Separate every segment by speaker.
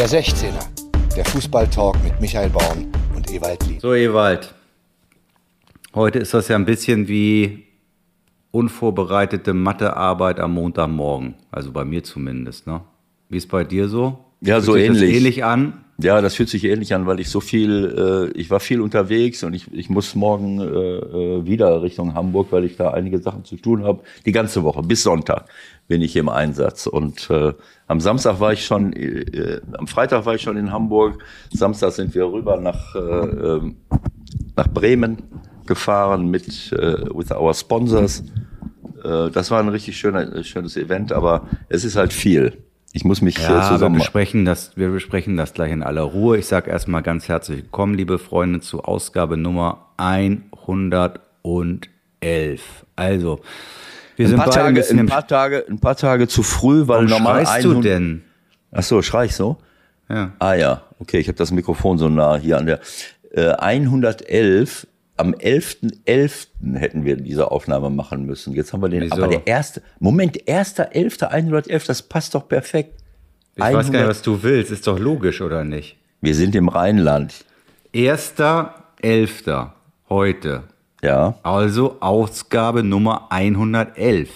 Speaker 1: Der 16er, der Fußballtalk mit Michael Baum und Ewald Lien.
Speaker 2: So, Ewald. Heute ist das ja ein bisschen wie unvorbereitete Mathearbeit am Montagmorgen. Also bei mir zumindest, ne? Wie ist bei dir so?
Speaker 3: Ja,
Speaker 2: Fühlt
Speaker 3: so ähnlich.
Speaker 2: Das ähnlich an?
Speaker 3: Ja, das fühlt sich ähnlich an, weil ich so viel, äh, ich war viel unterwegs und ich, ich muss morgen äh, äh, wieder Richtung Hamburg, weil ich da einige Sachen zu tun habe. Die ganze Woche, bis Sonntag bin ich im Einsatz. Und äh, am Samstag war ich schon, äh, äh, am Freitag war ich schon in Hamburg. Samstag sind wir rüber nach, äh, äh, nach Bremen gefahren mit äh, with our sponsors. Äh, das war ein richtig schöner, schönes Event, aber es ist halt viel. Ich muss mich
Speaker 2: Ja,
Speaker 3: äh,
Speaker 2: wir
Speaker 3: zusammen.
Speaker 2: besprechen, das, wir besprechen das gleich in aller Ruhe. Ich sage erstmal ganz herzlich willkommen, liebe Freunde, zu Ausgabe Nummer 111. Also, wir
Speaker 3: Ein
Speaker 2: sind
Speaker 3: paar,
Speaker 2: ein
Speaker 3: Tage, ein, paar Tage, ein paar Tage zu früh, weil
Speaker 2: Warum
Speaker 3: normal
Speaker 2: schreist du
Speaker 3: 100
Speaker 2: denn?
Speaker 3: Ach so, schrei ich so?
Speaker 2: Ja.
Speaker 3: Ah ja, okay, ich habe das Mikrofon so nah hier an der. Äh, 111, am 11.11. hätten wir diese Aufnahme machen müssen. Jetzt haben wir den,
Speaker 2: Wieso?
Speaker 3: aber der erste, Moment, 1.11., 111, das passt doch perfekt.
Speaker 2: Ich weiß gar
Speaker 3: 100
Speaker 2: nicht, was du willst. Ist doch logisch, oder nicht?
Speaker 3: Wir sind im Rheinland,
Speaker 2: Erster, Elfter, heute.
Speaker 3: ja,
Speaker 2: Also Ausgabe Nummer 111.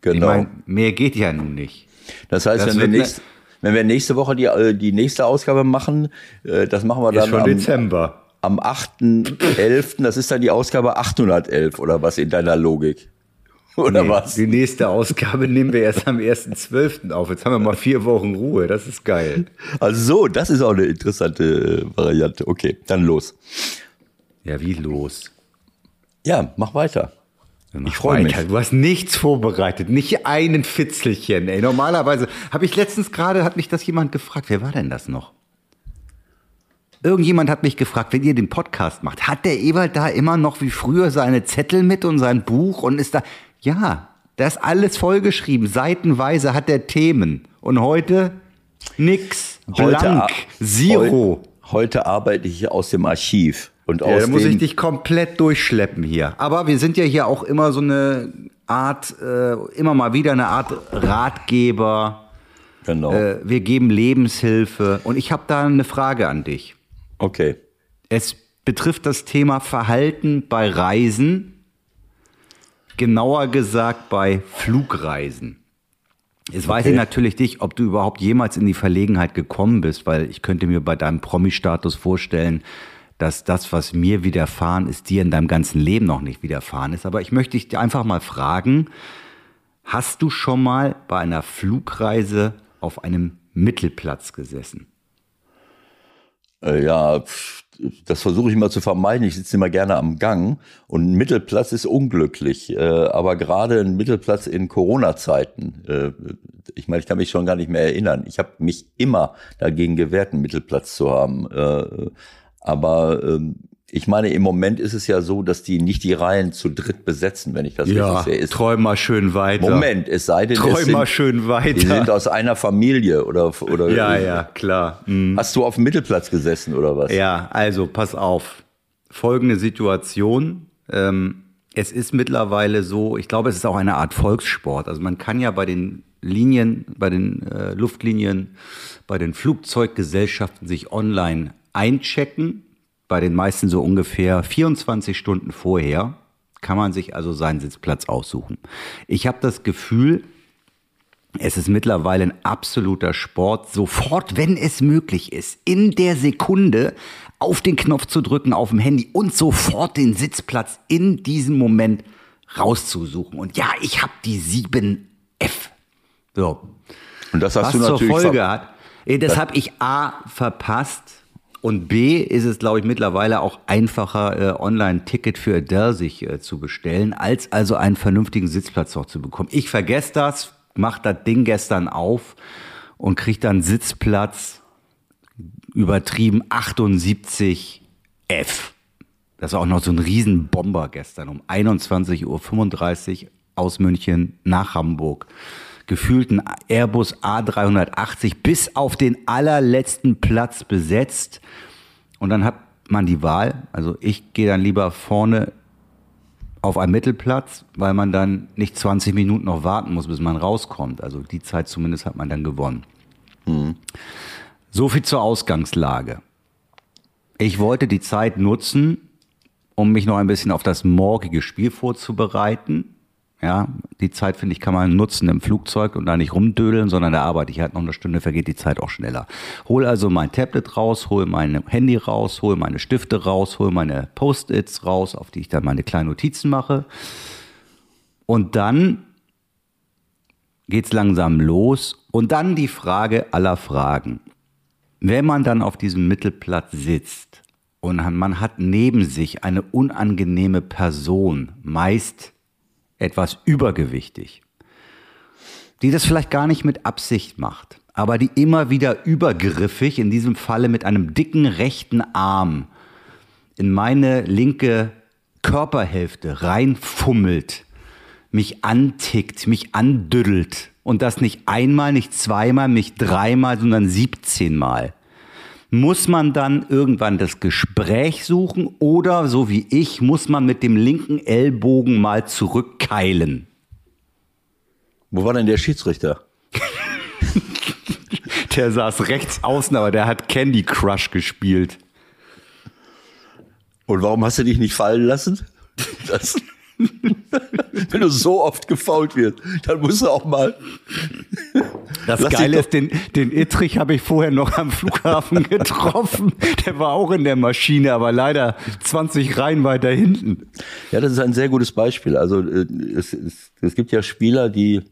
Speaker 3: genau.
Speaker 2: Ich meine, mehr geht ja nun nicht.
Speaker 3: das heißt,
Speaker 2: das
Speaker 3: wenn wir,
Speaker 2: ne-
Speaker 3: nächst, wenn wir nächste Woche die, äh, die nächste Ausgabe machen, äh, das machen wir
Speaker 2: Ist
Speaker 3: dann
Speaker 2: schon
Speaker 3: am,
Speaker 2: Dezember.
Speaker 3: Am 8.11., das ist dann die Ausgabe 811 oder was in deiner Logik? Oder
Speaker 2: Nee,
Speaker 3: was?
Speaker 2: Die nächste Ausgabe nehmen wir erst am 1.12. auf. Jetzt haben wir mal vier Wochen Ruhe. Das ist geil.
Speaker 3: Also so, das ist auch eine interessante äh, Variante. Okay, dann los.
Speaker 2: Ja, wie los?
Speaker 3: Ja, mach weiter.
Speaker 2: Mach
Speaker 3: Ich freu mich.
Speaker 2: Du hast nichts vorbereitet, nicht einen Fitzelchen. Ey. Normalerweise habe ich letztens gerade, hat mich das jemand gefragt. Wer war denn das noch? Irgendjemand hat mich gefragt, wenn ihr den Podcast macht, hat der Ewald da immer noch wie früher seine Zettel mit und sein Buch und ist da? Ja, da ist alles vollgeschrieben. Seitenweise hat der Themen. Und heute nix. Blank.
Speaker 3: ar-
Speaker 2: Zero.
Speaker 3: Heu, heute arbeite ich aus dem Archiv. Und
Speaker 2: Ja,
Speaker 3: aus
Speaker 2: da muss ich dich komplett durchschleppen hier. Aber wir sind ja hier auch immer so eine Art, äh, immer mal wieder eine Art Ratgeber.
Speaker 3: Genau.
Speaker 2: Äh, wir geben Lebenshilfe. Und ich habe da eine Frage an dich.
Speaker 3: Okay.
Speaker 2: Es betrifft das Thema Verhalten bei Reisen, genauer gesagt bei Flugreisen. Jetzt weiß
Speaker 3: Okay.
Speaker 2: ich natürlich nicht, ob du überhaupt jemals in die Verlegenheit gekommen bist, weil ich könnte mir bei deinem Promi-Status vorstellen, dass das, was mir widerfahren ist, dir in deinem ganzen Leben noch nicht widerfahren ist. Aber ich möchte dich einfach mal fragen, hast du schon mal bei einer Flugreise auf einem Mittelplatz gesessen?
Speaker 3: Äh, ja, das versuche ich immer zu vermeiden. Ich sitze immer gerne am Gang und ein Mittelplatz ist unglücklich. Äh, aber gerade ein Mittelplatz in Corona-Zeiten, äh, ich meine, ich kann mich schon gar nicht mehr erinnern. Ich habe mich immer dagegen gewehrt, einen Mittelplatz zu haben. Aber ähm, ich meine, im Moment ist es ja so, dass die nicht die Reihen zu dritt besetzen, wenn ich das richtig sehe. Ist,
Speaker 2: träum mal schön weiter.
Speaker 3: Moment, es sei denn,
Speaker 2: Träum mal
Speaker 3: sind,
Speaker 2: schön weiter.
Speaker 3: die sind aus einer Familie oder oder
Speaker 2: ja, ja, klar. Mhm.
Speaker 3: Hast du auf dem Mittelplatz gesessen oder was?
Speaker 2: Ja, also pass auf. Folgende Situation. Ähm, es ist mittlerweile so, ich glaube, es ist auch eine Art Volkssport. Also man kann ja bei den Linien, bei den äh, Luftlinien, bei den Flugzeuggesellschaften sich online einchecken. Bei den meisten so ungefähr 24 Stunden vorher kann man sich also seinen Sitzplatz aussuchen. Ich habe das Gefühl, es ist mittlerweile ein absoluter Sport, sofort, wenn es möglich ist, in der Sekunde auf den Knopf zu drücken auf dem Handy und sofort den Sitzplatz in diesem Moment rauszusuchen. Und ja, ich habe die 7F. So.
Speaker 3: Und das hast
Speaker 2: Was
Speaker 3: du
Speaker 2: zur
Speaker 3: natürlich
Speaker 2: Folge
Speaker 3: ver-
Speaker 2: hat, eh, das habe ich A verpasst und B ist es, glaube ich, mittlerweile auch einfacher, äh, online ein Ticket für Adele sich äh, zu bestellen, als also einen vernünftigen Sitzplatz noch zu bekommen. Ich vergesse das, mach das Ding gestern auf und krieg dann Sitzplatz übertrieben 78 F. Das war auch noch so ein Riesenbomber gestern um 21.35 Uhr aus München nach Hamburg. Gefühlten Airbus A380 bis auf den allerletzten Platz besetzt. Und dann hat man die Wahl. Also ich gehe dann lieber vorne auf einen Mittelplatz, weil man dann nicht 20 Minuten noch warten muss, bis man rauskommt. Also die Zeit zumindest hat man dann gewonnen. So viel zur Ausgangslage. Ich wollte die Zeit nutzen, um mich noch ein bisschen auf das morgige Spiel vorzubereiten. Ja, die Zeit, finde ich, kann man nutzen im Flugzeug und da nicht rumdödeln, sondern da arbeite ich halt noch eine Stunde, vergeht die Zeit auch schneller. Hol also mein Tablet raus, hol mein Handy raus, hol meine Stifte raus, hol meine Post-its raus, auf die ich dann meine kleinen Notizen mache. Und dann geht's langsam los. Und dann die Frage aller Fragen. Wenn man dann auf diesem Mittelplatz sitzt und man hat neben sich eine unangenehme Person, meist etwas übergewichtig, die das vielleicht gar nicht mit Absicht macht, aber die immer wieder übergriffig, in diesem Falle mit einem dicken rechten Arm, in meine linke Körperhälfte reinfummelt, mich antickt, mich andüdelt und das nicht einmal, nicht zweimal, nicht dreimal, sondern 17 Mal. Muss man dann irgendwann das Gespräch suchen oder, so wie ich, muss man mit dem linken Ellbogen mal zurückkeilen?
Speaker 3: Wo war denn der Schiedsrichter?
Speaker 2: der saß rechts außen, aber der hat Candy Crush gespielt.
Speaker 3: Und warum hast du dich nicht fallen lassen? Das Wenn du so oft gefault wirst, dann musst du auch mal.
Speaker 2: Das Lass Geile ist, den, den Ittrich habe ich vorher noch am Flughafen getroffen. Der war auch in der Maschine, aber leider 20 Reihen weiter hinten.
Speaker 3: Ja, das ist ein sehr gutes Beispiel. Also äh, es, es, es gibt ja Spieler, die,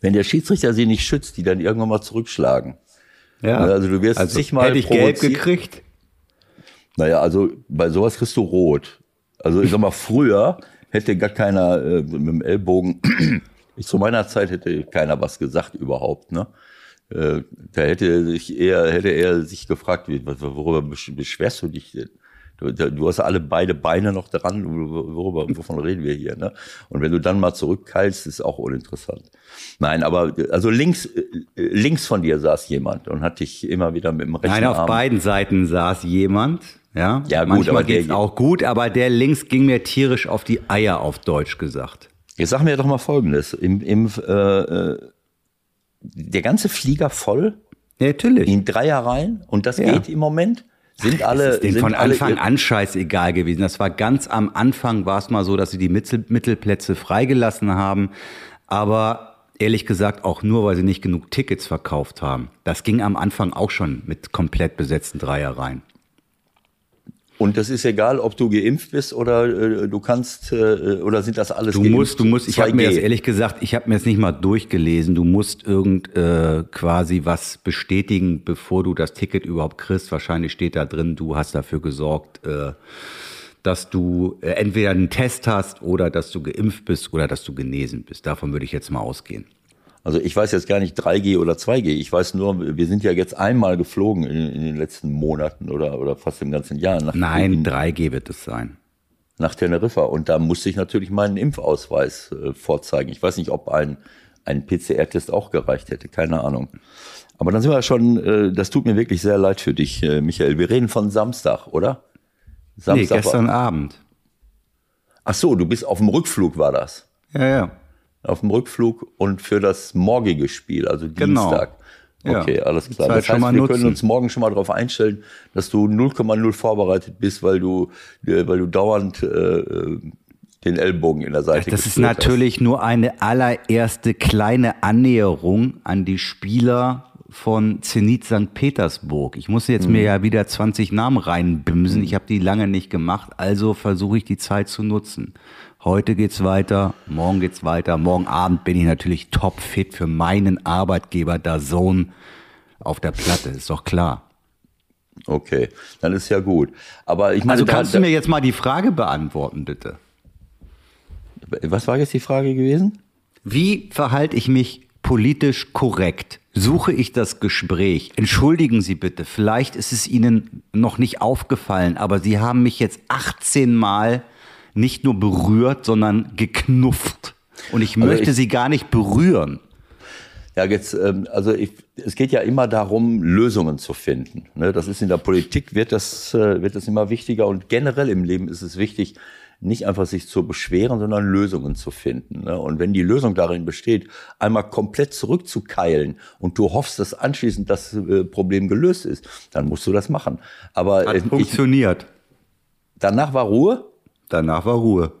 Speaker 3: wenn der Schiedsrichter sie nicht schützt, die dann irgendwann mal zurückschlagen.
Speaker 2: Ja.
Speaker 3: Also du wirst also, zigmal
Speaker 2: Hätte ich gelb gekriegt?
Speaker 3: Naja, also bei sowas kriegst du rot. Also ich sag mal, früher hätte gar keiner äh, mit dem Ellbogen, ich zu meiner Zeit hätte keiner was gesagt überhaupt, ne? Äh, da hätte sich eher, hätte er sich gefragt, worüber beschwerst du dich denn? Du, du hast alle beide Beine noch dran, worüber, wovon reden wir hier, ne? Und wenn du dann mal zurückkeilst, ist auch uninteressant. Nein, aber also links, äh, links von dir saß jemand und hat dich immer wieder mit dem rechten
Speaker 2: Nein, auf
Speaker 3: Arm
Speaker 2: beiden Seiten saß jemand. Ja,
Speaker 3: ja gut,
Speaker 2: Manchmal
Speaker 3: aber
Speaker 2: geht's
Speaker 3: der,
Speaker 2: auch gut, aber der links ging mir tierisch auf die Eier, auf Deutsch gesagt.
Speaker 3: Jetzt sag mir doch mal Folgendes. Im, im, äh, äh der ganze Flieger voll?
Speaker 2: Ja, natürlich.
Speaker 3: In Dreierreihen? Und das ja. geht im Moment? Sind alle.
Speaker 2: Ist
Speaker 3: sind
Speaker 2: von Anfang
Speaker 3: alle,
Speaker 2: an scheißegal gewesen. Das war ganz am Anfang, war es mal so, dass sie die Mittel, Mittelplätze freigelassen haben. Aber ehrlich gesagt auch nur, weil sie nicht genug Tickets verkauft haben. Das ging am Anfang auch schon mit komplett besetzten Dreierreihen.
Speaker 3: Und das ist egal, ob du geimpft bist oder äh, du kannst äh, oder sind das alles
Speaker 2: Du
Speaker 3: geimpft?
Speaker 2: musst, du musst. Ich habe mir das ehrlich gesagt, ich habe mir das nicht mal durchgelesen. Du musst irgend äh, quasi was bestätigen, bevor du das Ticket überhaupt kriegst. Wahrscheinlich steht da drin, du hast dafür gesorgt, äh, dass du äh, entweder einen Test hast oder dass du geimpft bist oder dass du genesen bist. Davon würde ich jetzt mal ausgehen.
Speaker 3: Also ich weiß jetzt gar nicht 3G oder 2G. Ich weiß nur, wir sind ja jetzt einmal geflogen in, in den letzten Monaten oder, oder fast im ganzen Jahr.
Speaker 2: Nach Nein, in, 3G wird es sein.
Speaker 3: Nach Teneriffa. Und da musste ich natürlich meinen Impfausweis äh, vorzeigen. Ich weiß nicht, ob ein, ein PCR-Test auch gereicht hätte. Keine Ahnung. Aber dann sind wir schon, äh, das tut mir wirklich sehr leid für dich, äh, Michael. Wir reden von Samstag, oder?
Speaker 2: Samstag nee, gestern war, Abend.
Speaker 3: Ach so, du bist auf dem Rückflug, war das?
Speaker 2: Ja, ja
Speaker 3: auf dem Rückflug und für das morgige Spiel, also
Speaker 2: genau.
Speaker 3: Dienstag. Okay, ja. alles klar.
Speaker 2: Das heißt, wir
Speaker 3: nutzen.
Speaker 2: können
Speaker 3: uns morgen schon mal darauf einstellen, dass du 0,0 vorbereitet bist, weil du, äh, weil du dauernd äh, den Ellbogen in der Seite
Speaker 2: Das ist natürlich hast. nur eine allererste kleine Annäherung an die Spieler von Zenit St. Petersburg. Ich muss jetzt mhm. mir ja wieder 20 Namen reinbimsen. Mhm. Ich habe die lange nicht gemacht, also versuche ich die Zeit zu nutzen. Heute geht's weiter, morgen geht's weiter. Morgen Abend bin ich natürlich topfit für meinen Arbeitgeber der Sohn auf der Platte, ist doch klar.
Speaker 3: Okay, dann ist ja gut. Aber ich meine,
Speaker 2: also kannst da, du mir jetzt mal die Frage beantworten, bitte?
Speaker 3: Was war jetzt die Frage gewesen?
Speaker 2: Wie verhalte ich mich politisch korrekt? Suche ich das Gespräch? Entschuldigen Sie bitte, vielleicht ist es Ihnen noch nicht aufgefallen, aber Sie haben mich jetzt 18 Mal nicht nur berührt, sondern geknufft. Und ich möchte also ich, sie gar nicht berühren.
Speaker 3: Ja, jetzt, ähm, also ich, es geht ja immer darum, Lösungen zu finden. Ne? Das ist in der Politik wird das, äh, wird das immer wichtiger und generell im Leben ist es wichtig, nicht einfach sich zu beschweren, sondern Lösungen zu finden. Ne? Und wenn die Lösung darin besteht, einmal komplett zurückzukeilen und du hoffst, dass anschließend das äh, Problem gelöst ist, dann musst du das machen. Aber
Speaker 2: Hat
Speaker 3: äh, ich,
Speaker 2: funktioniert.
Speaker 3: danach war Ruhe.
Speaker 2: Danach war Ruhe.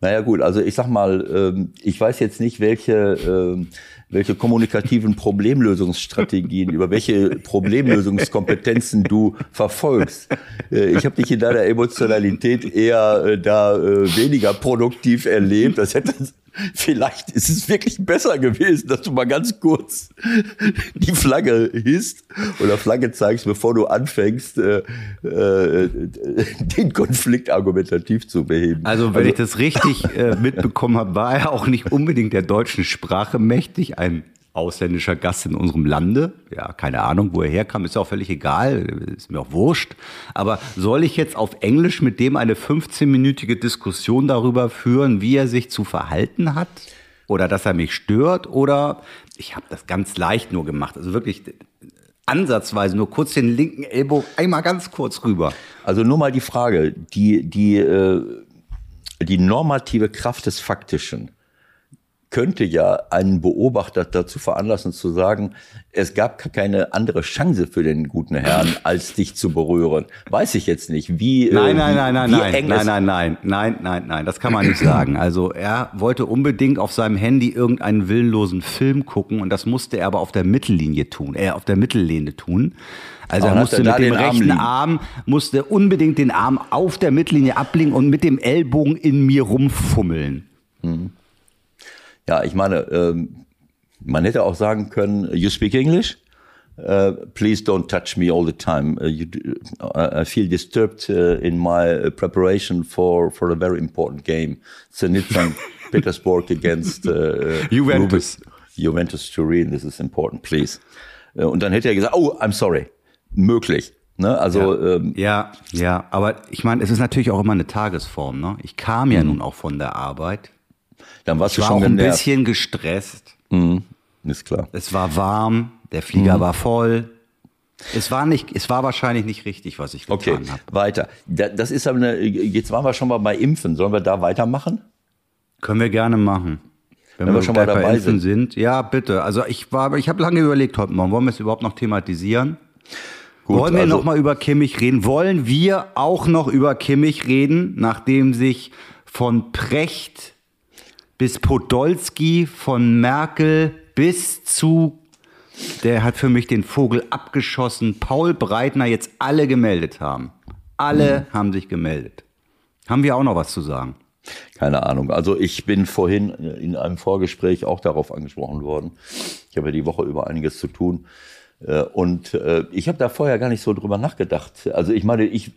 Speaker 3: Naja gut, also ich sag mal, ähm, ich weiß jetzt nicht, welche, ähm, welche kommunikativen Problemlösungsstrategien, über welche Problemlösungskompetenzen du verfolgst. Äh, Ich habe dich in deiner Emotionalität eher äh, da äh, weniger produktiv erlebt. Das hätte Vielleicht ist es wirklich besser gewesen, dass du mal ganz kurz die Flagge hisst oder Flagge zeigst, bevor du anfängst, äh, äh, den Konflikt argumentativ zu beheben.
Speaker 2: Also, wenn ich das richtig äh, mitbekommen habe, war er auch nicht unbedingt der deutschen Sprache mächtig, ein ausländischer Gast in unserem Lande. Ja, keine Ahnung, wo er herkam, ist ja auch völlig egal, ist mir auch wurscht. Aber soll ich jetzt auf Englisch mit dem eine 15-minütige Diskussion darüber führen, wie er sich zu verhalten hat? Oder dass er mich stört? Oder ich habe das ganz leicht nur gemacht. Also wirklich ansatzweise nur kurz den linken Ellbogen einmal ganz kurz rüber.
Speaker 3: Also nur mal die Frage, die, die, äh, die normative Kraft des Faktischen könnte ja einen Beobachter dazu veranlassen zu sagen, es gab keine andere Chance für den guten Herrn, als dich zu berühren. Weiß ich jetzt nicht, wie äh,
Speaker 2: Nein, nein, nein, nein, nein, nein, nein, nein, nein, nein, nein, das kann man nicht sagen. Also er wollte unbedingt auf seinem Handy irgendeinen willenlosen Film gucken und das musste er aber auf der Mittellinie tun, er auf der Mittellehne tun. Also
Speaker 3: Aber
Speaker 2: er musste
Speaker 3: er
Speaker 2: mit dem
Speaker 3: Arm
Speaker 2: rechten
Speaker 3: liegen?
Speaker 2: Arm, musste unbedingt den Arm auf der Mittellinie ablegen und mit dem Ellbogen in mir rumfummeln.
Speaker 3: Ja, ich meine, ähm, man hätte auch sagen können, you speak English? Uh, please don't touch me all the time. Uh, you, do- I feel disturbed uh, in my uh, preparation for, for a very important game. Zenit. Petersburg against uh,
Speaker 2: Juventus.
Speaker 3: Rubin- Juventus Turin. This is important, please. Uh, und dann hätte er gesagt, oh, I'm sorry. Möglich. Ne? Also ähm,
Speaker 2: Ja, ja, aber ich meine, es ist natürlich auch immer eine Tagesform. Ne? Ich kam ja nun auch von der Arbeit.
Speaker 3: Dann warst
Speaker 2: Ich
Speaker 3: du
Speaker 2: war
Speaker 3: schon
Speaker 2: auch ein
Speaker 3: genervt.
Speaker 2: bisschen gestresst.
Speaker 3: Ist klar.
Speaker 2: Es war warm, der Flieger war voll. Es war nicht, es war wahrscheinlich nicht richtig, was ich
Speaker 3: Okay,
Speaker 2: getan habe.
Speaker 3: weiter. Da- Das ist aber eine, jetzt waren wir schon mal bei Impfen. Sollen wir da weitermachen?
Speaker 2: Können wir gerne machen. Wenn,
Speaker 3: Wenn wir
Speaker 2: wir
Speaker 3: schon mal
Speaker 2: bei
Speaker 3: dabei
Speaker 2: Impfen sind. Ja, bitte. Also ich war, ich habe lange überlegt heute Morgen, wollen wir es überhaupt noch thematisieren?
Speaker 3: Gut,
Speaker 2: Wollen wir
Speaker 3: also-
Speaker 2: noch mal über Kimmich reden? Wollen wir auch noch über Kimmich reden, nachdem sich von Precht bis Podolski, von Merkel bis zu, der hat für mich den Vogel abgeschossen, Paul Breitner jetzt alle gemeldet haben. Alle
Speaker 3: Mhm.
Speaker 2: haben sich gemeldet. Haben wir auch noch was zu sagen?
Speaker 3: Keine Ahnung. Also ich bin vorhin in einem Vorgespräch auch darauf angesprochen worden. Ich habe ja die Woche über einiges zu tun. Äh, Und äh, ich habe da vorher gar nicht so drüber nachgedacht. Also ich meine, ich,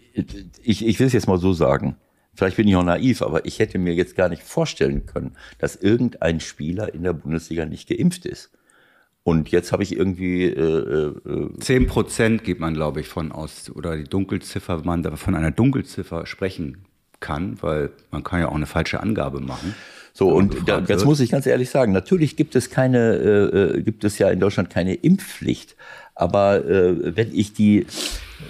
Speaker 3: ich, ich will es jetzt mal so sagen. Vielleicht bin ich auch naiv, aber ich hätte mir jetzt gar nicht vorstellen können, dass irgendein Spieler in der Bundesliga nicht geimpft ist. Und jetzt habe ich irgendwie äh, äh,
Speaker 2: 10 Prozent geht man, glaube ich, von aus, oder die Dunkelziffer, wenn man da von einer Dunkelziffer sprechen kann, weil man kann ja auch eine falsche Angabe machen.
Speaker 3: So, und da,
Speaker 2: wird.
Speaker 3: muss ich ganz ehrlich sagen, natürlich gibt es keine, äh, äh, gibt es ja in Deutschland keine Impfpflicht. Aber äh, wenn ich die,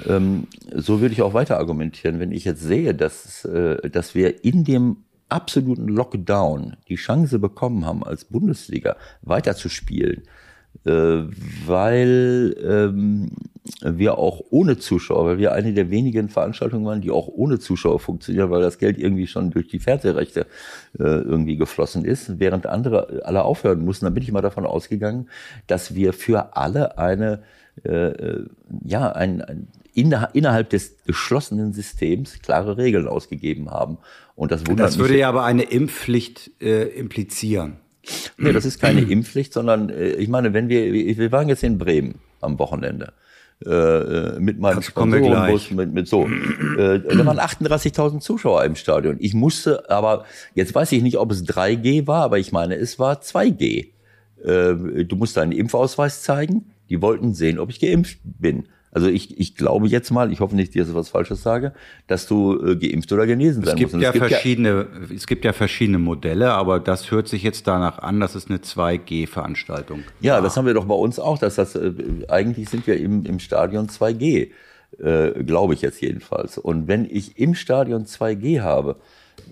Speaker 3: ähm, so würde ich auch weiter argumentieren, wenn ich jetzt sehe, dass, äh, dass wir in dem absoluten Lockdown die Chance bekommen haben, als Bundesliga weiterzuspielen, äh, weil ähm, wir auch ohne Zuschauer, weil wir eine der wenigen Veranstaltungen waren, die auch ohne Zuschauer funktionieren, weil das Geld irgendwie schon durch die Fernsehrechte äh, irgendwie geflossen ist, während andere alle aufhören mussten. Dann bin ich mal davon ausgegangen, dass wir für alle eine äh, äh, ja ein, ein inner- innerhalb des geschlossenen Systems klare Regeln ausgegeben haben. Und das wundert
Speaker 2: Das
Speaker 3: mich.
Speaker 2: würde ja aber eine Impfpflicht äh, implizieren.
Speaker 3: Nee, das ist keine Impfpflicht, sondern äh, ich meine, wenn wir, wir waren jetzt in Bremen am Wochenende. Äh, äh, mit meinem Sponsorenbus, mit, mit so. Äh, da waren 38.000 Zuschauer im Stadion. Ich musste, aber jetzt weiß ich nicht, ob es 3G war, aber ich meine, es war 2G. Äh, du musst deinen Impfausweis zeigen. Die wollten sehen, ob ich geimpft bin. Also ich, ich glaube jetzt mal, ich hoffe nicht, dass ich was Falsches sage, dass du äh, geimpft oder genesen
Speaker 2: Es
Speaker 3: sein
Speaker 2: gibt,
Speaker 3: musst.
Speaker 2: Ja verschiedene, es gibt ja verschiedene Modelle, aber das hört sich jetzt danach an, dass es eine 2G-Veranstaltung
Speaker 3: Ja, das haben wir doch bei uns auch. Dass das, äh, eigentlich sind wir im, im Stadion 2G. Äh, Glaube ich jetzt jedenfalls. Und wenn ich im Stadion 2G habe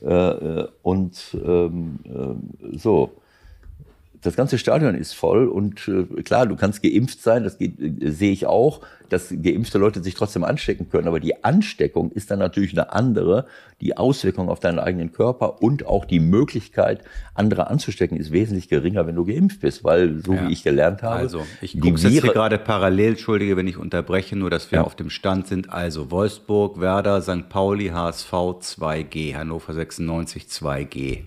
Speaker 3: äh, und ähm, äh, so, das ganze Stadion ist voll und äh, klar, du kannst geimpft sein, das äh, sehe ich auch, dass geimpfte Leute sich trotzdem anstecken können, aber die Ansteckung ist dann natürlich eine andere. Die Auswirkung auf deinen eigenen Körper und auch die Möglichkeit, andere anzustecken, ist wesentlich geringer, wenn du geimpft bist, weil so
Speaker 2: Ja.
Speaker 3: wie ich gelernt habe,
Speaker 2: Also, ich gucke jetzt hier gerade parallel, entschuldige, wenn ich unterbreche, nur dass wir
Speaker 3: Ja.
Speaker 2: auf dem Stand sind. Also Wolfsburg, Werder, St. Pauli, HSV 2G, Hannover 96 2G.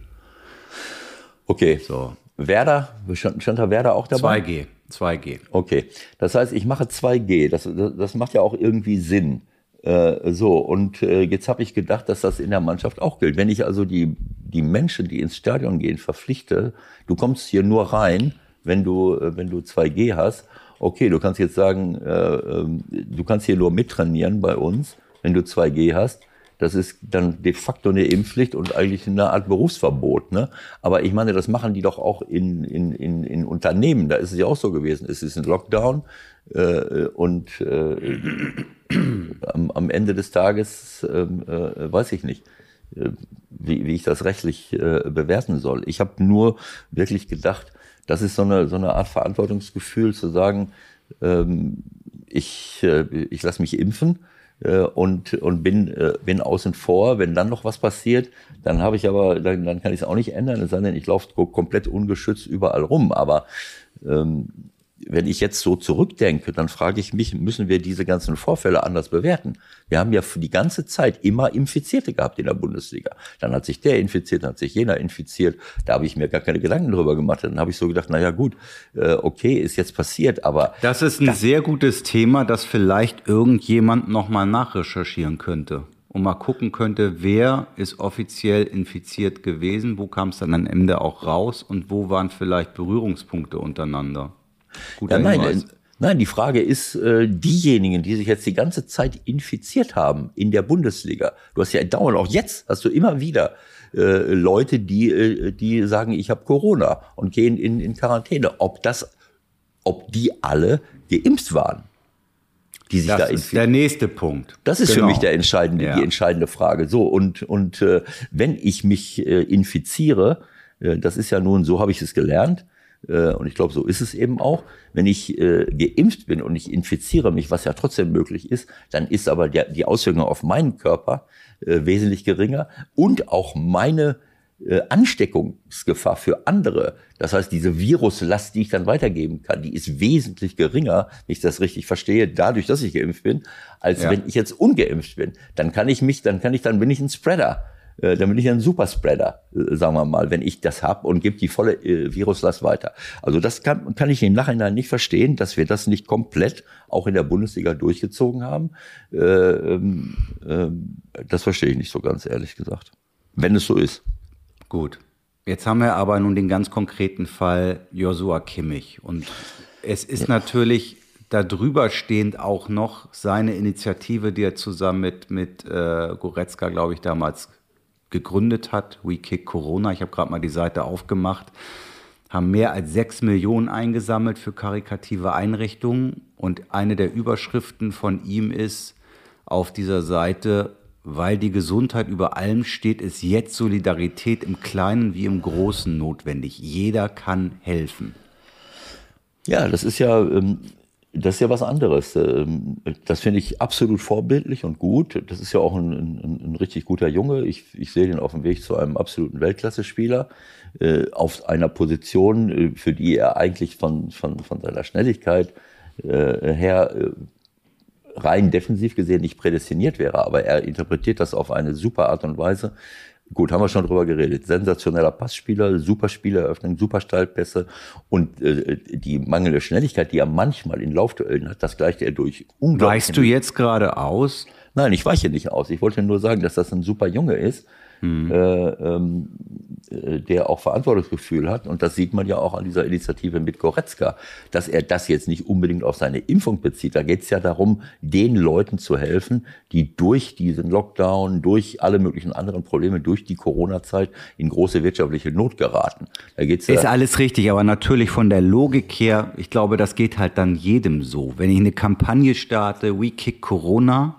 Speaker 3: Okay,
Speaker 2: So,
Speaker 3: Werder, stand, stand da Werder auch dabei?
Speaker 2: 2G, 2G.
Speaker 3: Okay, das heißt, ich mache 2G. Das, das, macht ja auch irgendwie Sinn. Äh, so, und äh, jetzt habe ich gedacht, dass das in der Mannschaft auch gilt. Wenn ich also die, die Menschen, die ins Stadion gehen, verpflichte, du kommst hier nur rein, wenn du, äh, wenn du 2G hast. Okay, du kannst jetzt sagen, äh, ähm, du kannst hier nur mittrainieren bei uns, wenn du 2G hast. Das ist dann de facto eine Impfpflicht und eigentlich eine Art Berufsverbot. Ne? Aber ich meine, das machen die doch auch in, in, in, in Unternehmen. Da ist es ja auch so gewesen. Es ist ein Lockdown äh, und äh, am, am Ende des Tages ähm, äh, weiß ich nicht, äh, wie, wie ich das rechtlich äh, bewerten soll. Ich habe nur wirklich gedacht, das ist so eine, so eine Art Verantwortungsgefühl zu sagen, ähm, ich, äh, ich lasse mich impfen äh, und, und bin, äh, bin außen vor. Wenn dann noch was passiert, dann habe ich aber, dann, dann kann ich es auch nicht ändern, denn, ich laufe ko- komplett ungeschützt überall rum. Aber ähm, wenn ich jetzt so zurückdenke, dann frage ich mich, müssen wir diese ganzen Vorfälle anders bewerten? Wir haben ja für die ganze Zeit immer Infizierte gehabt in der Bundesliga. Dann hat sich der infiziert, dann hat sich jener infiziert. Da habe ich mir gar keine Gedanken drüber gemacht. Dann habe ich so gedacht, naja gut, äh, okay, ist jetzt passiert, aber
Speaker 2: Das ist ein sehr gutes Thema, das vielleicht irgendjemand nochmal nachrecherchieren könnte. Und mal gucken könnte, wer ist offiziell infiziert gewesen, wo kam es dann am Ende auch raus und wo waren vielleicht Berührungspunkte untereinander. Guter
Speaker 3: Ja, nein,
Speaker 2: Hinweis.
Speaker 3: äh, nein, die Frage ist, äh, diejenigen, die sich jetzt die ganze Zeit infiziert haben in der Bundesliga, du hast ja dauernd, auch jetzt hast du immer wieder äh, Leute, die, äh, die sagen, ich habe Corona und gehen in, in Quarantäne. Ob das, ob die alle geimpft waren, die sich da
Speaker 2: Das ist der nächste Punkt.
Speaker 3: das ist
Speaker 2: Genau.
Speaker 3: für mich der entscheidende,
Speaker 2: Ja.
Speaker 3: die entscheidende Frage. So, und, und äh, wenn ich mich äh, infiziere, äh, das ist ja nun, so habe ich es gelernt, und ich glaube, so ist es eben auch, wenn ich äh, geimpft bin und ich infiziere mich, was ja trotzdem möglich ist, dann ist aber der, die Auswirkung auf meinen Körper äh, wesentlich geringer und auch meine äh, Ansteckungsgefahr für andere, das heißt diese Viruslast, die ich dann weitergeben kann, die ist wesentlich geringer, wenn ich das richtig verstehe, dadurch, dass ich geimpft bin, als
Speaker 2: Ja.
Speaker 3: wenn ich jetzt ungeimpft bin. Dann kann ich mich, dann kann ich, dann bin ich ein Spreader. Äh, Dann bin ich ein Superspreader, äh, sagen wir mal, wenn ich das hab und gebe die volle äh, Viruslast weiter. Also das kann, kann ich im Nachhinein nicht verstehen, dass wir das nicht komplett auch in der Bundesliga durchgezogen haben. Äh, ähm, das verstehe ich nicht so ganz ehrlich gesagt. Wenn es so ist.
Speaker 2: Gut. Jetzt haben wir aber nun den ganz konkreten Fall Joshua Kimmich. Und es ist natürlich darüber stehend auch noch seine Initiative, die er zusammen mit, mit äh, Goretzka, glaube ich, damals gegründet hat. We Kick Corona. Ich habe gerade mal die Seite aufgemacht. Haben mehr als sechs Millionen eingesammelt für karikative Einrichtungen. Und eine der Überschriften von ihm ist auf dieser Seite, weil die Gesundheit über allem steht, ist jetzt Solidarität im Kleinen wie im Großen notwendig. Jeder kann helfen.
Speaker 3: Ja, das ist ja, ähm, das ist ja was anderes. Ähm, Das finde ich absolut vorbildlich und gut. Das ist ja auch ein, ein, ein richtig guter Junge. Ich, ich sehe den auf dem Weg zu einem absoluten Weltklasse-Spieler äh, auf einer Position, äh, für die er eigentlich von, von, von seiner Schnelligkeit äh, her rein defensiv gesehen nicht prädestiniert wäre, aber er interpretiert das auf eine super Art und Weise. Gut, haben wir schon drüber geredet. Sensationeller Passspieler, super Spieleröffnung, super Steilpässe und äh, die mangelnde Schnelligkeit, die er manchmal in Laufduellen hat, das gleicht er durch unglaublich.
Speaker 2: Weißt du jetzt gerade aus?
Speaker 3: Nein, ich weiche nicht aus. Ich wollte nur sagen, dass das ein super Junge ist. Äh, ähm, äh, der auch Verantwortungsgefühl hat, und das sieht man ja auch an dieser Initiative mit Goretzka, dass er das jetzt nicht unbedingt auf seine Impfung bezieht. Da geht es ja darum, den Leuten zu helfen, die durch diesen Lockdown, durch alle möglichen anderen Probleme, durch die Corona-Zeit in große wirtschaftliche Not geraten.
Speaker 2: Da geht's ja Ist alles richtig, aber natürlich von der Logik her, ich glaube, das geht halt dann jedem so. Wenn ich eine Kampagne starte, We Kick Corona,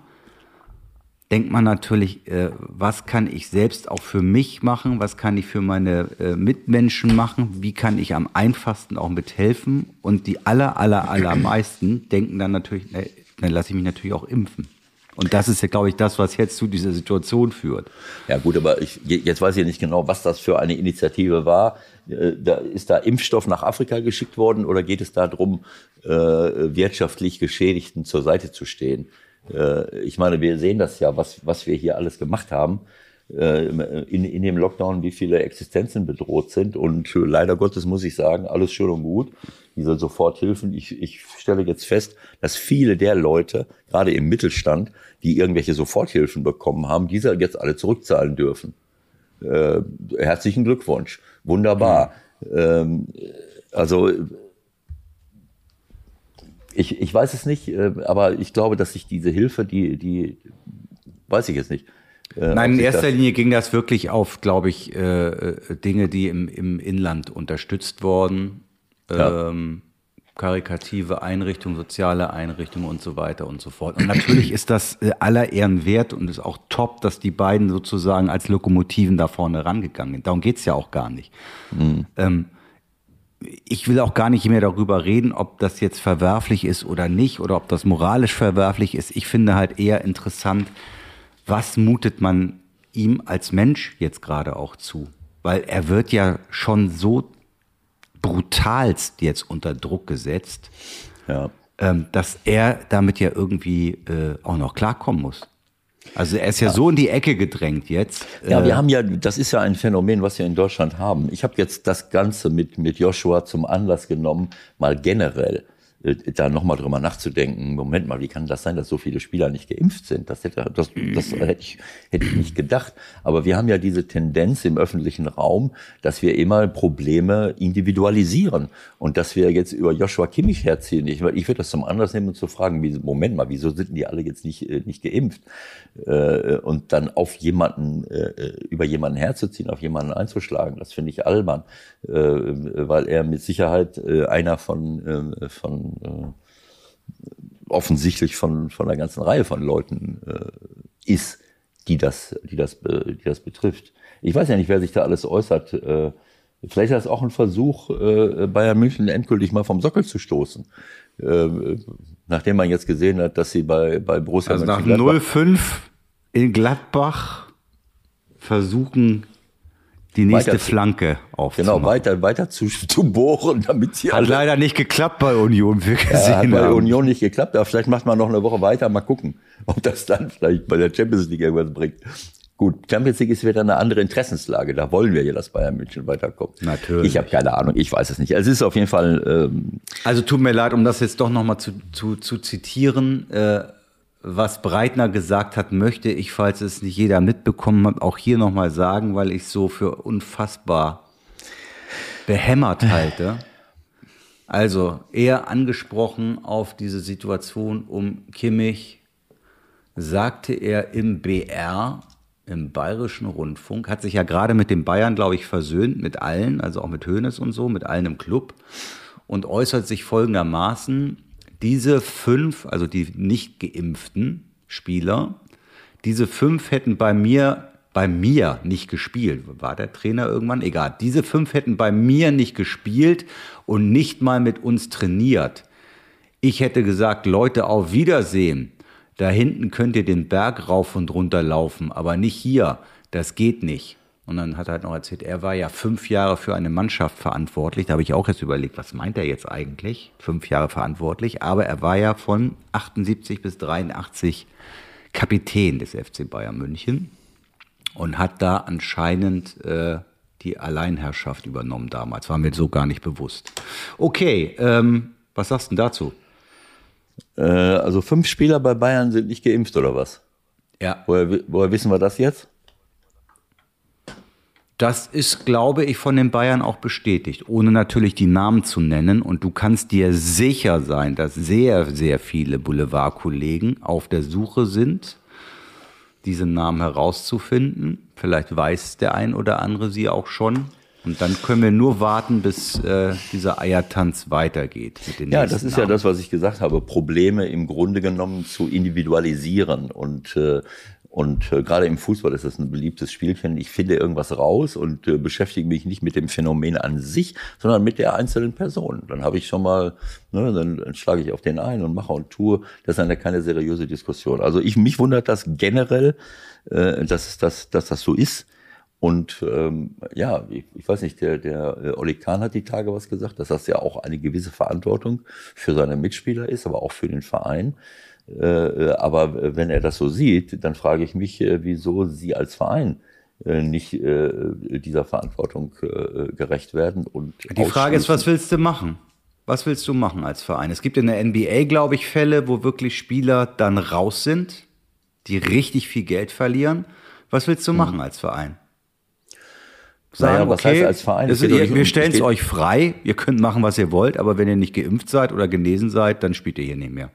Speaker 2: denkt man natürlich, äh, was kann ich selbst auch für mich machen, was kann ich für meine äh, Mitmenschen machen, wie kann ich am einfachsten auch mithelfen. Und die aller, aller, allermeisten denken dann natürlich, ne, dann lasse ich mich natürlich auch impfen. Und das ist ja, glaube ich, das, was jetzt zu dieser Situation führt.
Speaker 3: Ja gut, aber ich, jetzt weiß ich nicht genau, was das für eine Initiative war. Äh, da, ist da Impfstoff nach Afrika geschickt worden oder geht es darum, äh, wirtschaftlich Geschädigten zur Seite zu stehen? Äh, ich meine, wir sehen das ja, was, was wir hier alles gemacht haben äh, in, in dem Lockdown, wie viele Existenzen bedroht sind. Und leider Gottes muss ich sagen, alles schön und gut. Diese Soforthilfen. Ich, ich stelle jetzt fest, dass viele der Leute, gerade im Mittelstand, die irgendwelche Soforthilfen bekommen haben, diese jetzt alle zurückzahlen dürfen. Äh, herzlichen Glückwunsch. Wunderbar. Mhm. Ähm, also ich, ich weiß es nicht, äh, aber ich glaube, dass sich diese Hilfe, die, die weiß ich jetzt nicht.
Speaker 2: Äh, Nein, in erster Linie ging das wirklich auf, glaube ich, äh, Dinge, die im, im Inland unterstützt wurden. Ja. Ähm, karikative Einrichtungen, soziale Einrichtungen und so weiter und so fort. Und natürlich ist das aller Ehren wert und ist auch top, dass die beiden sozusagen als Lokomotiven da vorne rangegangen sind. Darum geht's ja auch gar nicht. Mhm. Ähm, ich will auch gar nicht mehr darüber reden, ob das jetzt verwerflich ist oder nicht oder ob das moralisch verwerflich ist. Ich finde halt eher interessant, was mutet man ihm als Mensch jetzt gerade auch zu? Weil er wird ja schon so brutalst jetzt unter Druck gesetzt, ja. ähm, dass er damit ja irgendwie äh, auch noch klarkommen muss. Also er ist ja, ja, so in die Ecke gedrängt jetzt.
Speaker 3: Ja, wir äh, haben ja, das ist ja ein Phänomen, was wir in Deutschland haben. Ich habe jetzt das Ganze mit, mit Joshua zum Anlass genommen, mal generell da nochmal drüber nachzudenken, Moment mal, wie kann das sein, dass so viele Spieler nicht geimpft sind? Das hätte, das, das hätte, ich, hätte ich nicht gedacht. Aber wir haben ja diese Tendenz im öffentlichen Raum, dass wir immer Probleme individualisieren und dass wir jetzt über Joshua Kimmich herziehen. Ich, ich würde das zum Anlass nehmen und zu fragen, wie, Moment mal, wieso sind die alle jetzt nicht, äh, nicht geimpft? Äh, und dann auf jemanden, über jemanden herzuziehen, auf jemanden einzuschlagen, das finde ich albern, weil er mit Sicherheit einer von, von äh, offensichtlich von, von einer ganzen Reihe von Leuten äh, ist, die das, die, das, äh, die das betrifft. Ich weiß ja nicht, wer sich da alles äußert. Äh, vielleicht ist das auch ein Versuch, äh, Bayern München endgültig mal vom Sockel zu stoßen. Äh, nachdem man jetzt gesehen hat, dass sie bei, bei Borussia
Speaker 2: Also nach 0-5 in Gladbach versuchen, die nächste Flanke
Speaker 3: aufzumachen. Genau, weiter, weiter zu, zu bohren, damit sie
Speaker 2: Hat leider nicht geklappt bei Union,
Speaker 3: wir gesehen ja, hat bei haben. Union nicht geklappt, aber vielleicht macht man noch eine Woche weiter, mal gucken, ob das dann vielleicht bei der Champions League irgendwas bringt. Gut, Champions League ist wieder eine andere Interessenslage. Da wollen wir ja, dass Bayern München weiterkommt. Natürlich. Ich habe keine Ahnung, ich weiß es nicht. Es ist auf jeden Fall. Ähm
Speaker 2: also tut mir leid, um das jetzt doch nochmal zu, zu, zu zitieren. Äh, was Breitner gesagt hat, möchte ich, falls es nicht jeder mitbekommen hat, auch hier nochmal sagen, weil ich so für unfassbar behämmert halte. Also eher angesprochen auf diese Situation um Kimmich, sagte er im BR, im Bayerischen Rundfunk, hat sich ja gerade mit den Bayern, glaube ich, versöhnt, mit allen, also auch mit Hoeneß und so, mit allen im Club und äußert sich folgendermaßen, diese fünf, also die nicht geimpften Spieler, diese fünf hätten bei mir bei mir nicht gespielt. War der Trainer irgendwann? Egal. Diese fünf hätten bei mir nicht gespielt und nicht mal mit uns trainiert. Ich hätte gesagt, Leute, auf Wiedersehen. Da hinten könnt ihr den Berg rauf und runter laufen, aber nicht hier. Das geht nicht. Und dann hat er halt noch erzählt, er war ja fünf Jahre für eine Mannschaft verantwortlich. Da habe ich auch jetzt überlegt, was meint er jetzt eigentlich? Fünf Jahre verantwortlich. Aber er war ja von 78 bis 83 Kapitän des FC Bayern München und hat da anscheinend äh, die Alleinherrschaft übernommen damals. War mir so gar nicht bewusst. Okay, ähm, was sagst du denn dazu?
Speaker 3: Äh, also fünf Spieler bei Bayern sind nicht geimpft oder was?
Speaker 2: Ja.
Speaker 3: Woher, woher wissen wir das jetzt?
Speaker 2: Das ist, glaube ich, von den Bayern auch bestätigt, ohne natürlich die Namen zu nennen. Und du kannst dir sicher sein, dass sehr, sehr viele Boulevardkollegen auf der Suche sind, diese Namen herauszufinden. Vielleicht weiß der ein oder andere sie auch schon. Und dann können wir nur warten, bis äh, dieser Eiertanz weitergeht.
Speaker 3: ja, das ist Namen. ja das, was ich gesagt habe. Probleme im Grunde genommen zu individualisieren. Und, äh, und äh, gerade im Fußball ist das ein beliebtes Spielchen. Ich finde irgendwas raus und äh, beschäftige mich nicht mit dem Phänomen an sich, sondern mit der einzelnen Person. Dann habe ich schon mal, ne, dann, schlage ich auf den ein und mache und tue. Das ist dann keine seriöse Diskussion. Also ich mich wundert das generell, äh, dass, dass, dass das so ist. Und ähm, ja, ich, ich weiß nicht, der, der äh, Oli Kahn hat die Tage was gesagt, dass das ja auch eine gewisse Verantwortung für seine Mitspieler ist, aber auch für den Verein. Äh, äh aber wenn er das so sieht, dann frage ich mich, äh, wieso Sie als Verein äh, nicht äh, dieser Verantwortung äh, gerecht werden. Und
Speaker 2: die Frage ist, was willst du machen? Was willst du machen als Verein? Es gibt in der NBA, glaube ich, Fälle, wo wirklich Spieler dann raus sind, die richtig viel Geld verlieren. Was willst du mhm. machen als Verein? Sagen, naja, was okay, heißt als Verein? Ist, ihr, wir stellen es euch frei, ihr könnt machen, was ihr wollt, aber wenn ihr nicht geimpft seid oder genesen seid, dann spielt ihr hier nicht mehr.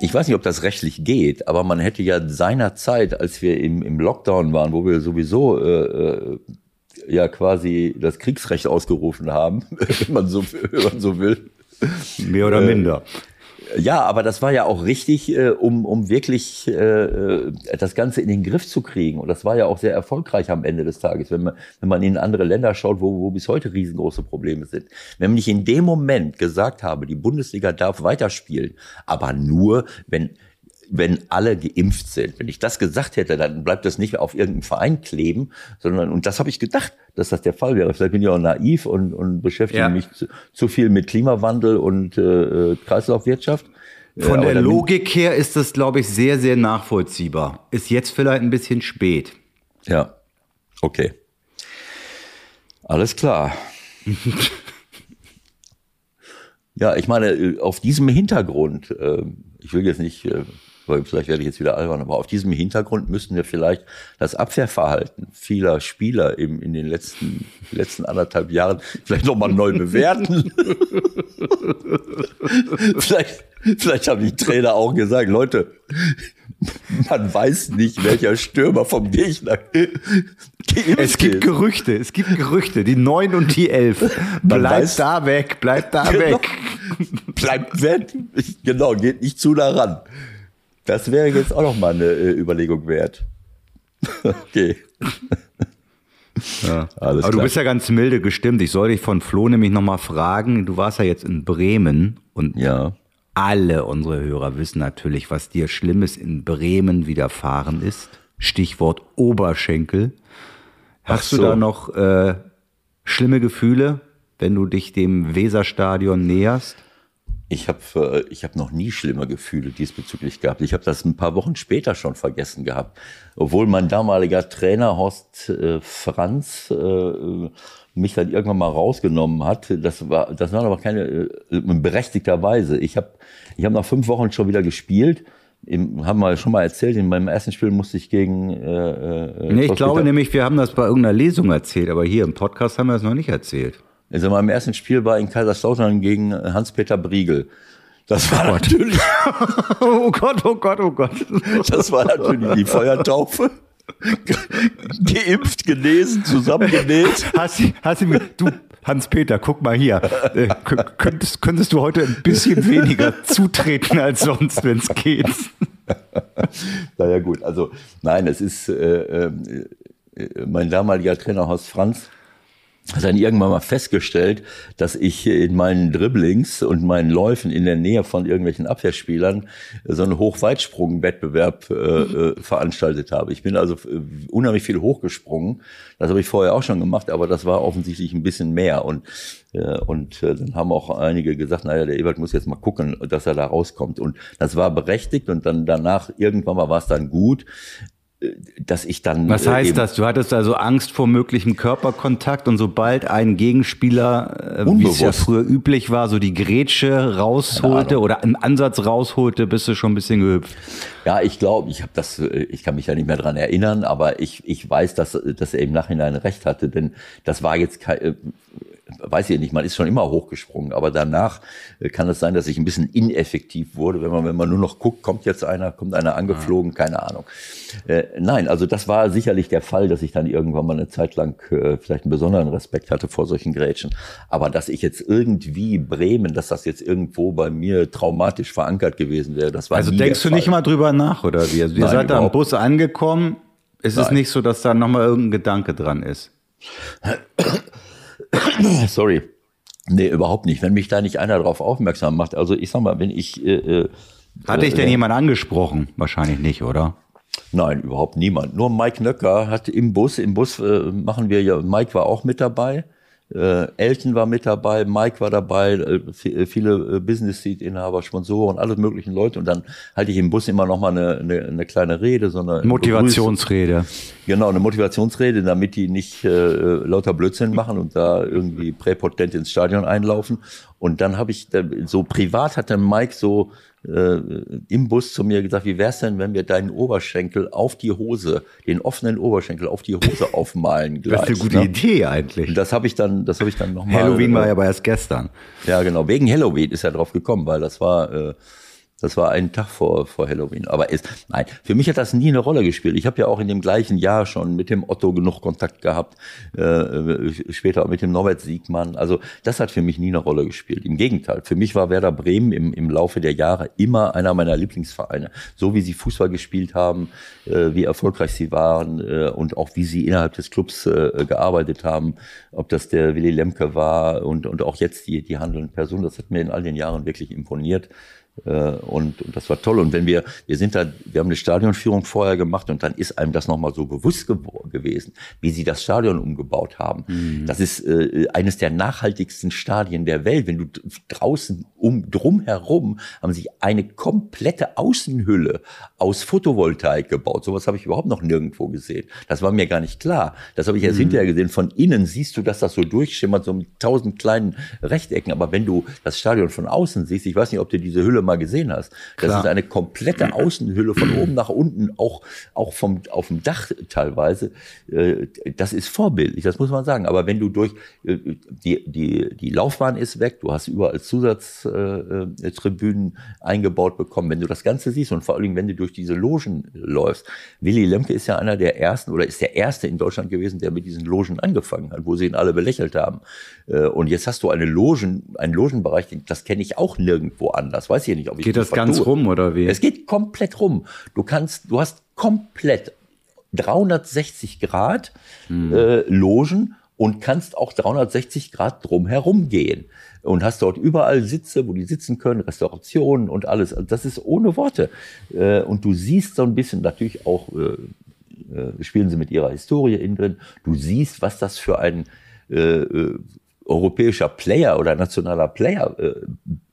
Speaker 3: Ich weiß nicht, ob das rechtlich geht, aber man hätte ja seinerzeit, als wir im, im Lockdown waren, wo wir sowieso äh, äh ja quasi das Kriegsrecht ausgerufen haben, wenn man so, wenn man so will.
Speaker 2: Mehr oder äh, minder.
Speaker 3: Ja, aber das war ja auch richtig, äh, um, um wirklich äh, äh, das Ganze in den Griff zu kriegen. Und das war ja auch sehr erfolgreich am Ende des Tages, wenn man, wenn man in andere Länder schaut, wo, wo bis heute riesengroße Probleme sind. Wenn ich in dem Moment gesagt habe, die Bundesliga darf weiterspielen, aber nur, wenn wenn alle geimpft sind. Wenn ich das gesagt hätte, dann bleibt das nicht auf irgendeinem Verein kleben, sondern, und das habe ich gedacht, dass das der Fall wäre. Vielleicht bin ich auch naiv und, und beschäftige ja. mich zu, zu, viel mit Klimawandel und äh, äh Kreislaufwirtschaft.
Speaker 2: Von äh, der Logik her ist das, glaube ich, sehr, sehr nachvollziehbar. Ist jetzt vielleicht ein bisschen spät.
Speaker 3: Ja, okay. Alles klar. ja, ich meine, äh, auf diesem Hintergrund, äh, ich will jetzt nicht äh, vielleicht werde ich jetzt wieder albern, aber auf diesem Hintergrund müssen wir vielleicht das Abwehrverhalten vieler Spieler im, in den letzten, letzten anderthalb Jahren vielleicht nochmal neu bewerten. vielleicht, vielleicht haben die Trainer auch gesagt, Leute, man weiß nicht, welcher Stürmer vom Gegner
Speaker 2: Es gibt Gerüchte, es gibt Gerüchte, die neun und die elf. Bleibt da weg, bleibt da genau. weg.
Speaker 3: Bleibt weg. Genau, geht nicht zu nah ran. Das wäre jetzt auch noch mal eine äh, Überlegung wert. okay.
Speaker 2: Ja. Aber klar. du bist ja ganz milde gestimmt. Ich soll dich von Flo nämlich noch mal fragen. Du warst ja jetzt in Bremen und ja. alle unsere Hörer wissen natürlich, was dir Schlimmes in Bremen widerfahren ist. Stichwort Oberschenkel. Hast so. du da noch äh, schlimme Gefühle, wenn du dich dem Weserstadion näherst?
Speaker 3: Ich habe äh, ich hab noch nie schlimme Gefühle diesbezüglich gehabt. Ich habe das ein paar Wochen später schon vergessen gehabt. Obwohl mein damaliger Trainer Horst äh, Franz äh, mich dann irgendwann mal rausgenommen hat. Das war, das war aber keine äh, berechtigterweise. Ich habe ich hab nach fünf Wochen schon wieder gespielt. Im, haben wir schon mal erzählt, in meinem ersten Spiel musste ich gegen. Äh,
Speaker 2: äh, nee, ich glaube nämlich, wir haben das bei irgendeiner Lesung erzählt, aber hier im Podcast haben wir das noch nicht erzählt.
Speaker 3: Also meinem ersten Spiel war in Kaiserslautern gegen Hans-Peter Briegel. Das war oh natürlich.
Speaker 2: oh Gott, oh Gott, oh Gott.
Speaker 3: Das war natürlich die Feuertaufe. Geimpft, genesen, zusammengenäht.
Speaker 2: Hast, hast du, du, Hans-Peter, guck mal hier. Äh, könntest, könntest du heute ein bisschen weniger zutreten als sonst, wenn es geht?
Speaker 3: naja, gut. Also, nein, es ist äh, äh, mein damaliger Trainer Horst Franz hat dann irgendwann mal festgestellt, dass ich in meinen Dribblings und meinen Läufen in der Nähe von irgendwelchen Abwehrspielern so einen Hochweitsprung-Wettbewerb äh, äh, veranstaltet habe. Ich bin also äh, unheimlich viel hochgesprungen. Das habe ich vorher auch schon gemacht, aber das war offensichtlich ein bisschen mehr. Und, äh, und äh, dann haben auch einige gesagt, naja, der Ebert muss jetzt mal gucken, dass er da rauskommt. Und das war berechtigt und dann danach irgendwann mal war es dann gut. Dass ich dann.
Speaker 2: Was heißt eben, das? Du hattest also Angst vor möglichem Körperkontakt und sobald ein Gegenspieler, äh, wie es ja früher üblich war, so die Grätsche rausholte oder im Ansatz rausholte, bist du schon ein bisschen gehüpft.
Speaker 3: Ja, ich glaube, ich habe das, ich kann mich ja nicht mehr dran erinnern, aber ich, ich weiß, dass, dass er im Nachhinein recht hatte, denn das war jetzt kein, weiß ich nicht, man ist schon immer hochgesprungen, aber danach äh, kann es sein, dass ich ein bisschen ineffektiv wurde, wenn man, wenn man nur noch guckt, kommt jetzt einer, kommt einer angeflogen, keine Ahnung. Äh, nein, also das war sicherlich der Fall, dass ich dann irgendwann mal eine Zeit lang äh, vielleicht einen besonderen Respekt hatte vor solchen Grätschen. Aber dass ich jetzt irgendwie Bremen, dass das jetzt irgendwo bei mir traumatisch verankert gewesen wäre, das war
Speaker 2: Also denkst du nicht mal drüber nach, oder wie? Also ihr Nein, seid da am Bus angekommen, ist es nicht so, dass da nochmal irgendein Gedanke dran ist?
Speaker 3: Sorry. Nee, überhaupt nicht. Wenn mich da nicht einer darauf aufmerksam macht. Also ich sag mal, wenn ich. Äh,
Speaker 2: äh Hatte ich denn äh, jemand angesprochen? Wahrscheinlich nicht, oder?
Speaker 3: Nein, überhaupt niemand. Nur Mike Nöcker hat im Bus, im Bus äh, machen wir ja, Mike war auch mit dabei. Äh, Elton war mit dabei, Mike war dabei, äh, äh viele äh, Business Seat Inhaber, Sponsoren, alle möglichen Leute und dann halte ich im Bus immer noch mal eine, eine, eine kleine Rede, so eine
Speaker 2: Motivationsrede.
Speaker 3: Begrüß genau, eine Motivationsrede, damit die nicht äh, lauter Blödsinn machen und da irgendwie präpotent ins Stadion einlaufen. Und dann habe ich so privat hat der Mike so äh, im Bus zu mir gesagt, wie wär's denn, wenn wir deinen Oberschenkel auf die Hose, den offenen Oberschenkel auf die Hose aufmalen
Speaker 2: gleich. Das ist eine gute ne? Idee eigentlich.
Speaker 3: Das habe ich dann, das habe ich dann nochmal.
Speaker 2: Halloween war ja aber erst gestern.
Speaker 3: Ja, genau. Wegen Halloween ist er drauf gekommen, weil das war äh, das war ein Tag vor, vor Halloween. Aber ist, nein, für mich hat das nie eine Rolle gespielt. Ich habe ja auch in dem gleichen Jahr schon mit dem Otto genug Kontakt gehabt, äh, später auch mit dem Norbert Siegmann. Also das hat für mich nie eine Rolle gespielt. Im Gegenteil, für mich war Werder Bremen im, im Laufe der Jahre immer einer meiner Lieblingsvereine. So wie sie Fußball gespielt haben, äh, wie erfolgreich sie waren äh, und auch wie sie innerhalb des Clubs äh, gearbeitet haben, ob das der Willy Lemke war und, und auch jetzt die, die handelnden Personen, das hat mir in all den Jahren wirklich imponiert. Äh, und, und das war toll. Und wenn wir, wir sind da, wir haben eine Stadionführung vorher gemacht und dann ist einem das nochmal so bewusst ge gewesen, wie sie das Stadion umgebaut haben. Mhm. Das ist äh, eines der nachhaltigsten Stadien der Welt. Wenn du draußen um drumherum haben sie eine komplette Außenhülle aus Photovoltaik gebaut. Sowas habe ich überhaupt noch nirgendwo gesehen. Das war mir gar nicht klar. Das habe ich erst mhm. hinterher gesehen. Von innen siehst du, dass das so durchschimmert, so mit tausend kleinen Rechtecken. Aber wenn du das Stadion von außen siehst, ich weiß nicht, ob du diese Hülle mal gesehen hast. Das Klar. ist eine komplette Außenhülle von oben nach unten, auch, auch vom, auf dem Dach teilweise. Äh, das ist vorbildlich, das muss man sagen. Aber wenn du durch, äh, die, die, die Laufbahn ist weg, du hast überall Zusatztribünen eingebaut bekommen. Wenn du das Ganze siehst und vor allen Dingen, wenn du durch diese Logen läufst. Willy Lemke ist ja einer der ersten oder ist der erste in Deutschland gewesen, der mit diesen Logen angefangen hat, wo sie ihn alle belächelt haben. Äh, und jetzt hast du eine Logen, einen Logenbereich, das kenne ich auch nirgendwo anders. Weiß ich nicht, ob ich
Speaker 2: Geht das ganz tue. rum oder wie?
Speaker 3: Es geht komplett rum. Du kannst, du hast komplett 360 Grad hm. äh, Logen und kannst auch 360 Grad drumherum gehen und hast dort überall Sitze, wo die sitzen können, Restaurationen und alles. Also das ist ohne Worte. Äh, und du siehst so ein bisschen natürlich auch, äh, äh, spielen sie mit ihrer Historie innen drin. Du siehst, was das für ein europäischer Player oder nationaler Player äh,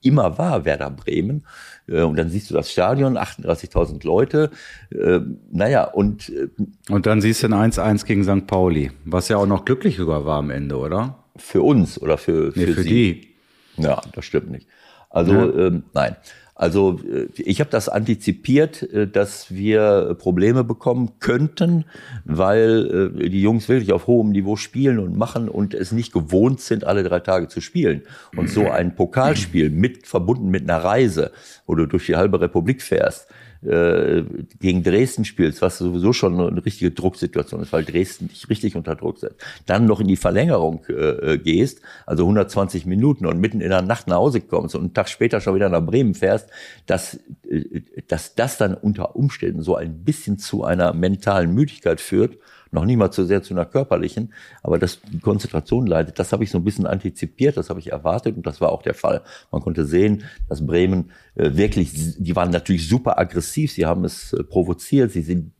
Speaker 3: immer war, Werder Bremen. Äh, und dann siehst du das Stadion, 38.000 Leute. Äh, naja, und. Äh,
Speaker 2: und dann siehst du ein 1-1 gegen St. Pauli, was ja auch noch glücklich sogar war am Ende, oder?
Speaker 3: Für uns oder für,
Speaker 2: für, nee, für
Speaker 3: sie.
Speaker 2: die.
Speaker 3: Ja, das stimmt nicht. Also, ja. ähm, nein. Also äh, ich habe das antizipiert, äh, dass wir Probleme bekommen könnten, weil äh, die Jungs wirklich auf hohem Niveau spielen und machen und es nicht gewohnt sind, alle drei Tage zu spielen. Und so ein Pokalspiel mit verbunden mit einer Reise, wo du durch die halbe Republik fährst, äh, gegen Dresden spielst, was sowieso schon eine richtige Drucksituation ist, weil Dresden dich richtig unter Druck setzt, dann noch in die Verlängerung äh, gehst, also 120 Minuten und mitten in der Nacht nach Hause kommst und einen Tag später schon wieder nach Bremen fährst, dass, äh, dass das dann unter Umständen so ein bisschen zu einer mentalen Müdigkeit führt, noch nicht mal zu sehr zu einer körperlichen, aber dass die Konzentration leidet, das habe ich so ein bisschen antizipiert, das habe ich erwartet und das war auch der Fall. Man konnte sehen, dass Bremen äh, wirklich, die waren natürlich super aggressiv, sie haben es äh, provoziert, sie sind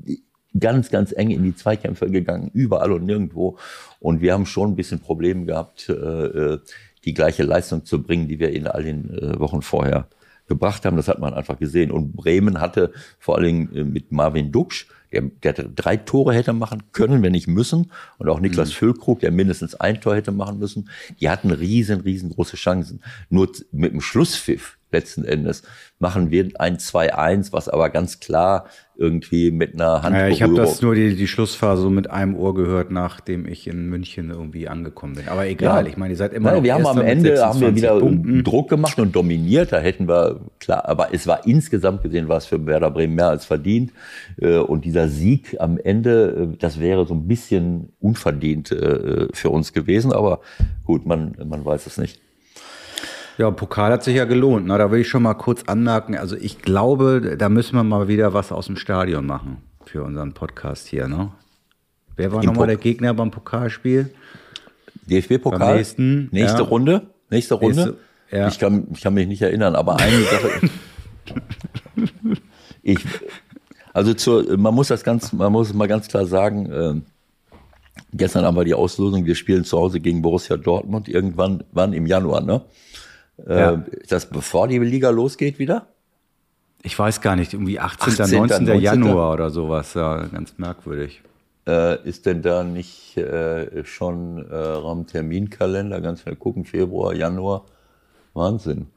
Speaker 3: ganz, ganz eng in die Zweikämpfe gegangen, überall und nirgendwo. Und wir haben schon ein bisschen Probleme gehabt, äh, die gleiche Leistung zu bringen, die wir in all den Wochen vorher gebracht haben. Das hat man einfach gesehen. Und Bremen hatte vor allen Dingen mit Marvin Duksch der, der drei Tore hätte machen können, wenn nicht müssen. Und auch Niklas mhm. Füllkrug, der mindestens ein Tor hätte machen müssen. Die hatten riesen, riesengroße Chancen. Nur mit dem Schlusspfiff letzten Endes machen wir ein 2-1, was aber ganz klar irgendwie mit einer Hand.
Speaker 2: Ja, ich habe das nur die, die Schlussphase so mit einem Ohr gehört, nachdem ich in München irgendwie angekommen bin. Aber egal, ja. ich meine, ihr seid immer
Speaker 3: Nein, Wir haben am Ende haben wir wieder Punkten. Druck gemacht und dominiert. Da hätten wir klar, aber es war insgesamt gesehen war es für Werder Bremen mehr als verdient. Äh, und dieser Sieg am Ende, äh, das wäre so ein bisschen unverdient äh, für uns gewesen. Aber gut, man man weiß es nicht.
Speaker 2: Ja, Pokal hat sich ja gelohnt. Na, da will ich schon mal kurz anmerken. Also ich glaube, da müssen wir mal wieder was aus dem Stadion machen für unseren Podcast hier. Ne? Wer war nochmal der Gegner beim Pokalspiel?
Speaker 3: DFB-Pokal. Nächste ja. Runde. Nächste Runde. Nächste, ja. ich, kann, ich kann mich nicht erinnern, aber eine Sache. ich, also zur, man muss das ganz, man muss mal ganz klar sagen. Äh, gestern haben wir die Auslosung. Wir spielen zu Hause gegen Borussia Dortmund irgendwann, wann im Januar, ne? Ja. Äh, ist das bevor die Liga losgeht wieder?
Speaker 2: Ich weiß gar nicht, irgendwie 18. 18. 19. 19. Januar oder sowas, ja, ganz merkwürdig.
Speaker 3: Äh, ist denn da nicht äh, schon äh, Rahmenterminkalender? Ganz schnell gucken, Februar, Januar. Wahnsinn.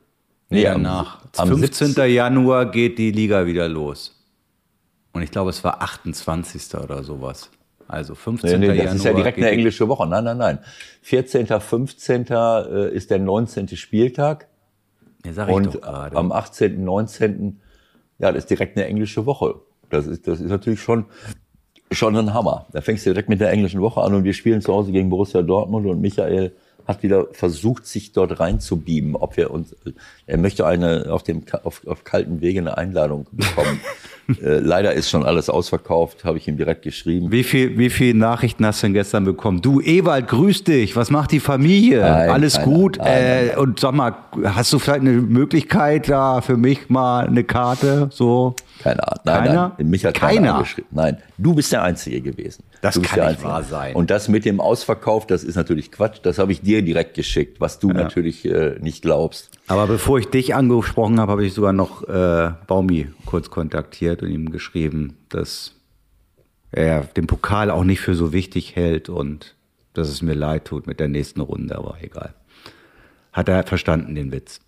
Speaker 2: Nee, ja, nach. Am 15. 17. Januar geht die Liga wieder los. Und ich glaube, es war 28. oder sowas. Also 15. Nee, nee, das
Speaker 3: Januar ist ja direkt eine englische Woche. Nein, nein, nein. 14., 15. Äh, ist der 19. Spieltag.
Speaker 2: Ja, sag ich Und doch gerade.
Speaker 3: am 18., 19. Ja, das ist direkt eine englische Woche. Das ist, das ist natürlich schon, schon ein Hammer. Da fängst du direkt mit der englischen Woche an und wir spielen zu Hause gegen Borussia Dortmund und Michael hat wieder versucht, sich dort reinzubieben, ob wir uns, er möchte eine auf dem auf, auf kalten Wege eine Einladung bekommen. äh, leider ist schon alles ausverkauft, habe ich ihm direkt geschrieben.
Speaker 2: Wie viel, wie viel Nachrichten hast du denn gestern bekommen? Du Ewald, grüß dich. Was macht die Familie? Nein, Alles keine, gut? Nein, äh, nein, und sag mal, hast du vielleicht eine Möglichkeit da für mich mal eine Karte so?
Speaker 3: Keine Ahnung. Nein, keiner? Nein, mich hat keiner, keiner geschrieben. Nein, du bist der Einzige gewesen.
Speaker 2: Das kann nicht wahr sein.
Speaker 3: Und das mit dem Ausverkauf, das ist natürlich Quatsch. Das habe ich dir direkt geschickt, was du ja. natürlich äh, nicht glaubst.
Speaker 2: Aber bevor ich dich angesprochen habe, habe ich sogar noch äh, Baumi kurz kontaktiert und ihm geschrieben, dass er den Pokal auch nicht für so wichtig hält und dass es mir leid tut mit der nächsten Runde, aber egal. Hat er verstanden, den Witz.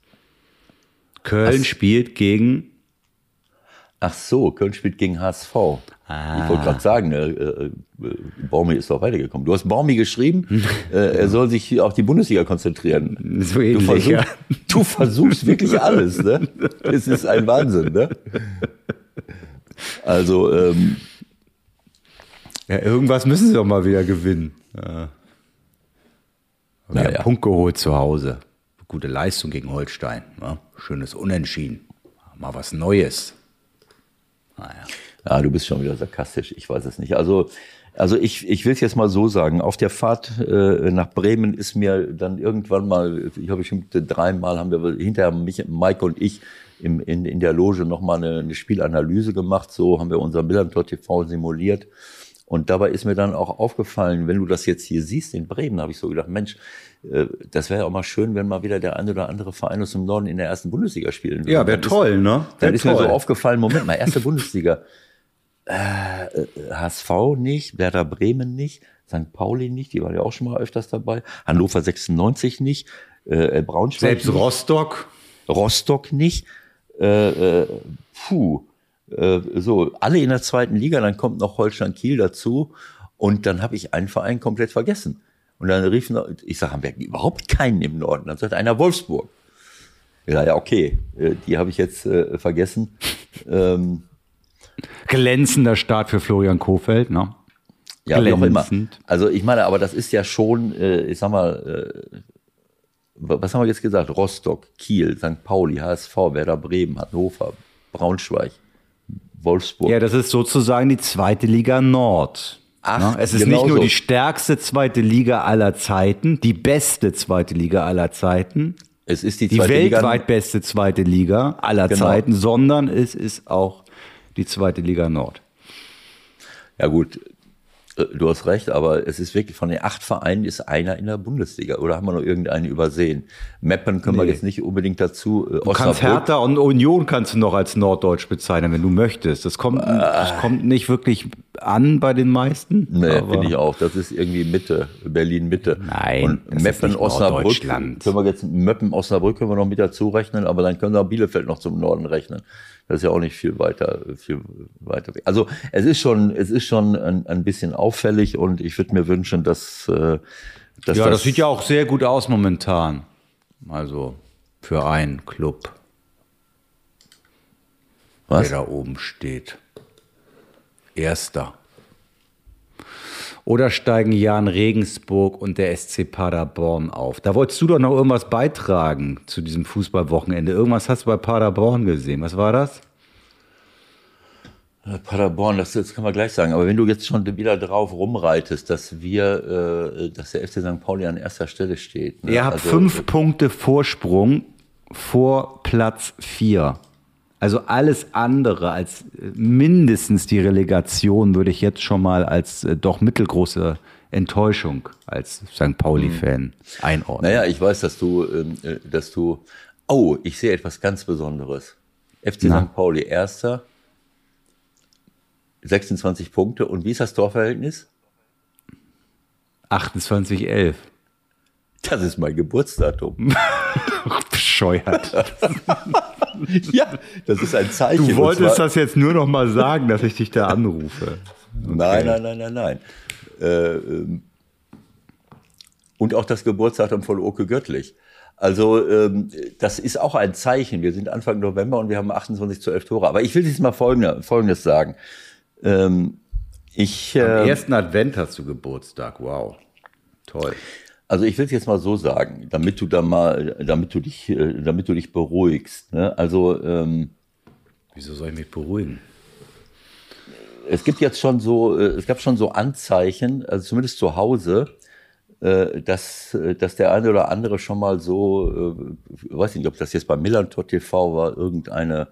Speaker 2: Köln was? spielt gegen
Speaker 3: Ach so, Köln spielt gegen HSV. Ah. Ich wollte gerade sagen, äh, äh, Baumi ist doch weitergekommen. Du hast Baumi geschrieben, äh, er soll sich auf die Bundesliga konzentrieren.
Speaker 2: So ähnlich, du, versuch, ja.
Speaker 3: du versuchst wirklich alles, ne? Es ist ein Wahnsinn, ne? Also, ähm,
Speaker 2: ja, irgendwas müssen sie doch mal wieder gewinnen. Ja. Wir naja. haben Punkt geholt zu Hause. Gute Leistung gegen Holstein. Ne? Schönes Unentschieden. Mal was Neues.
Speaker 3: Naja. Ja, du bist schon wieder sarkastisch, ich weiß es nicht. Also, also ich, ich will es jetzt mal so sagen, auf der Fahrt äh, nach Bremen ist mir dann irgendwann mal, ich habe bestimmt dreimal, haben wir hinterher mich, Mike und ich im, in, in der Loge nochmal eine, eine Spielanalyse gemacht, so haben wir unser Millantor TV simuliert. Und dabei ist mir dann auch aufgefallen, wenn du das jetzt hier siehst in Bremen, habe ich so gedacht, Mensch, äh, das wäre ja auch mal schön, wenn mal wieder der eine oder andere Verein aus dem Norden in der ersten Bundesliga spielen würde.
Speaker 2: Ja, wäre toll, ne?
Speaker 3: Wär dann ist toll. mir so aufgefallen, Moment mal, erste Bundesliga. Äh, HSV nicht, Werder Bremen nicht, St. Pauli nicht, die waren ja auch schon mal öfters dabei, Hannover 96 nicht, äh, Braunschweig
Speaker 2: Selbst nicht, Rostock?
Speaker 3: Rostock nicht. Äh, äh, puh, äh, so, alle in der zweiten Liga, dann kommt noch Holstein Kiel dazu und dann habe ich einen Verein komplett vergessen. Und dann rief noch, ich sage, haben wir überhaupt keinen im Norden? Dann sagt einer Wolfsburg. Ja, ja, okay, äh, die habe ich jetzt äh, vergessen. Ähm,
Speaker 2: Glänzender Start für Florian Kofeld, ne?
Speaker 3: Ja, wie auch immer. Also ich meine, aber das ist ja schon, äh, ich sag mal, äh, was haben wir jetzt gesagt? Rostock, Kiel, St. Pauli, HSV, Werder Bremen, Hannover, Braunschweig. Wolfsburg.
Speaker 2: Ja, das ist sozusagen die zweite Liga Nord. Ach, ne? Es ist genau nicht nur so. die stärkste zweite Liga aller Zeiten, die beste zweite Liga aller Zeiten.
Speaker 3: Es ist die,
Speaker 2: die weltweit Liga. beste zweite Liga aller genau. Zeiten, sondern es ist auch die zweite Liga Nord.
Speaker 3: Ja gut, du hast recht, aber es ist wirklich von den acht Vereinen ist einer in der Bundesliga. Oder haben wir noch irgendeinen übersehen? Meppen können nee. wir jetzt nicht unbedingt dazu.
Speaker 2: Äh, du kannst Hertha und Union kannst du noch als Norddeutsch bezeichnen, wenn du möchtest. Das kommt, äh. das kommt nicht wirklich an bei den meisten.
Speaker 3: Nee, finde ich auch. Das ist irgendwie Mitte, Berlin Mitte.
Speaker 2: Nein,
Speaker 3: und Meppen, Osnabrück. Können wir jetzt Meppen, Osnabrück können wir noch mit dazu rechnen, aber dann können wir auch Bielefeld noch zum Norden rechnen. Das ist ja auch nicht viel weiter, viel weiter weg. Also es ist schon, es ist schon ein, ein bisschen auffällig und ich würde mir wünschen, dass, äh,
Speaker 2: dass ja, das, das sieht ja auch sehr gut aus momentan. Also für einen Club, Was? der da oben steht. Erster. Oder steigen Jan Regensburg und der SC Paderborn auf? Da wolltest du doch noch irgendwas beitragen zu diesem Fußballwochenende. Irgendwas hast du bei Paderborn gesehen. Was war das?
Speaker 3: Paderborn, das, das kann man gleich sagen. Aber wenn du jetzt schon wieder drauf rumreitest, dass wir, äh, dass der FC St. Pauli an erster Stelle steht.
Speaker 2: Ne? Ihr habt also, fünf äh, Punkte Vorsprung vor Platz vier. Also alles andere als mindestens die Relegation würde ich jetzt schon mal als äh, doch mittelgroße Enttäuschung als St. Pauli-Fan hm. einordnen.
Speaker 3: Naja, ich weiß, dass du, ähm, äh, dass du, oh, ich sehe etwas ganz Besonderes. FC Na? St. Pauli erster, 26 Punkte. Und wie ist das Torverhältnis?
Speaker 2: 28-11.
Speaker 3: Das ist mein Geburtsdatum.
Speaker 2: Bescheuert.
Speaker 3: ja, das ist ein Zeichen.
Speaker 2: Du wolltest das jetzt nur noch mal sagen, dass ich dich da anrufe.
Speaker 3: Okay. Nein, nein, nein, nein, nein. Äh, ähm, und auch das Geburtsdatum von Oke Göttlich. Also ähm, das ist auch ein Zeichen. Wir sind Anfang November und wir haben 28 zu 11 Tore. Aber ich will jetzt mal Folgendes, Folgendes sagen. Ähm, ich,
Speaker 2: Am äh, ersten Advent hast du Geburtstag. Wow. Toll.
Speaker 3: Also ich will es jetzt mal so sagen, damit du da mal, damit du dich, äh, damit du dich beruhigst. Ne? Also ähm,
Speaker 2: wieso soll ich mich beruhigen?
Speaker 3: Es gibt jetzt schon so, äh, es gab schon so Anzeichen, also zumindest zu Hause, äh, dass, dass der eine oder andere schon mal so, ich weiß nicht, ob das jetzt bei Millantor TV war, irgendeine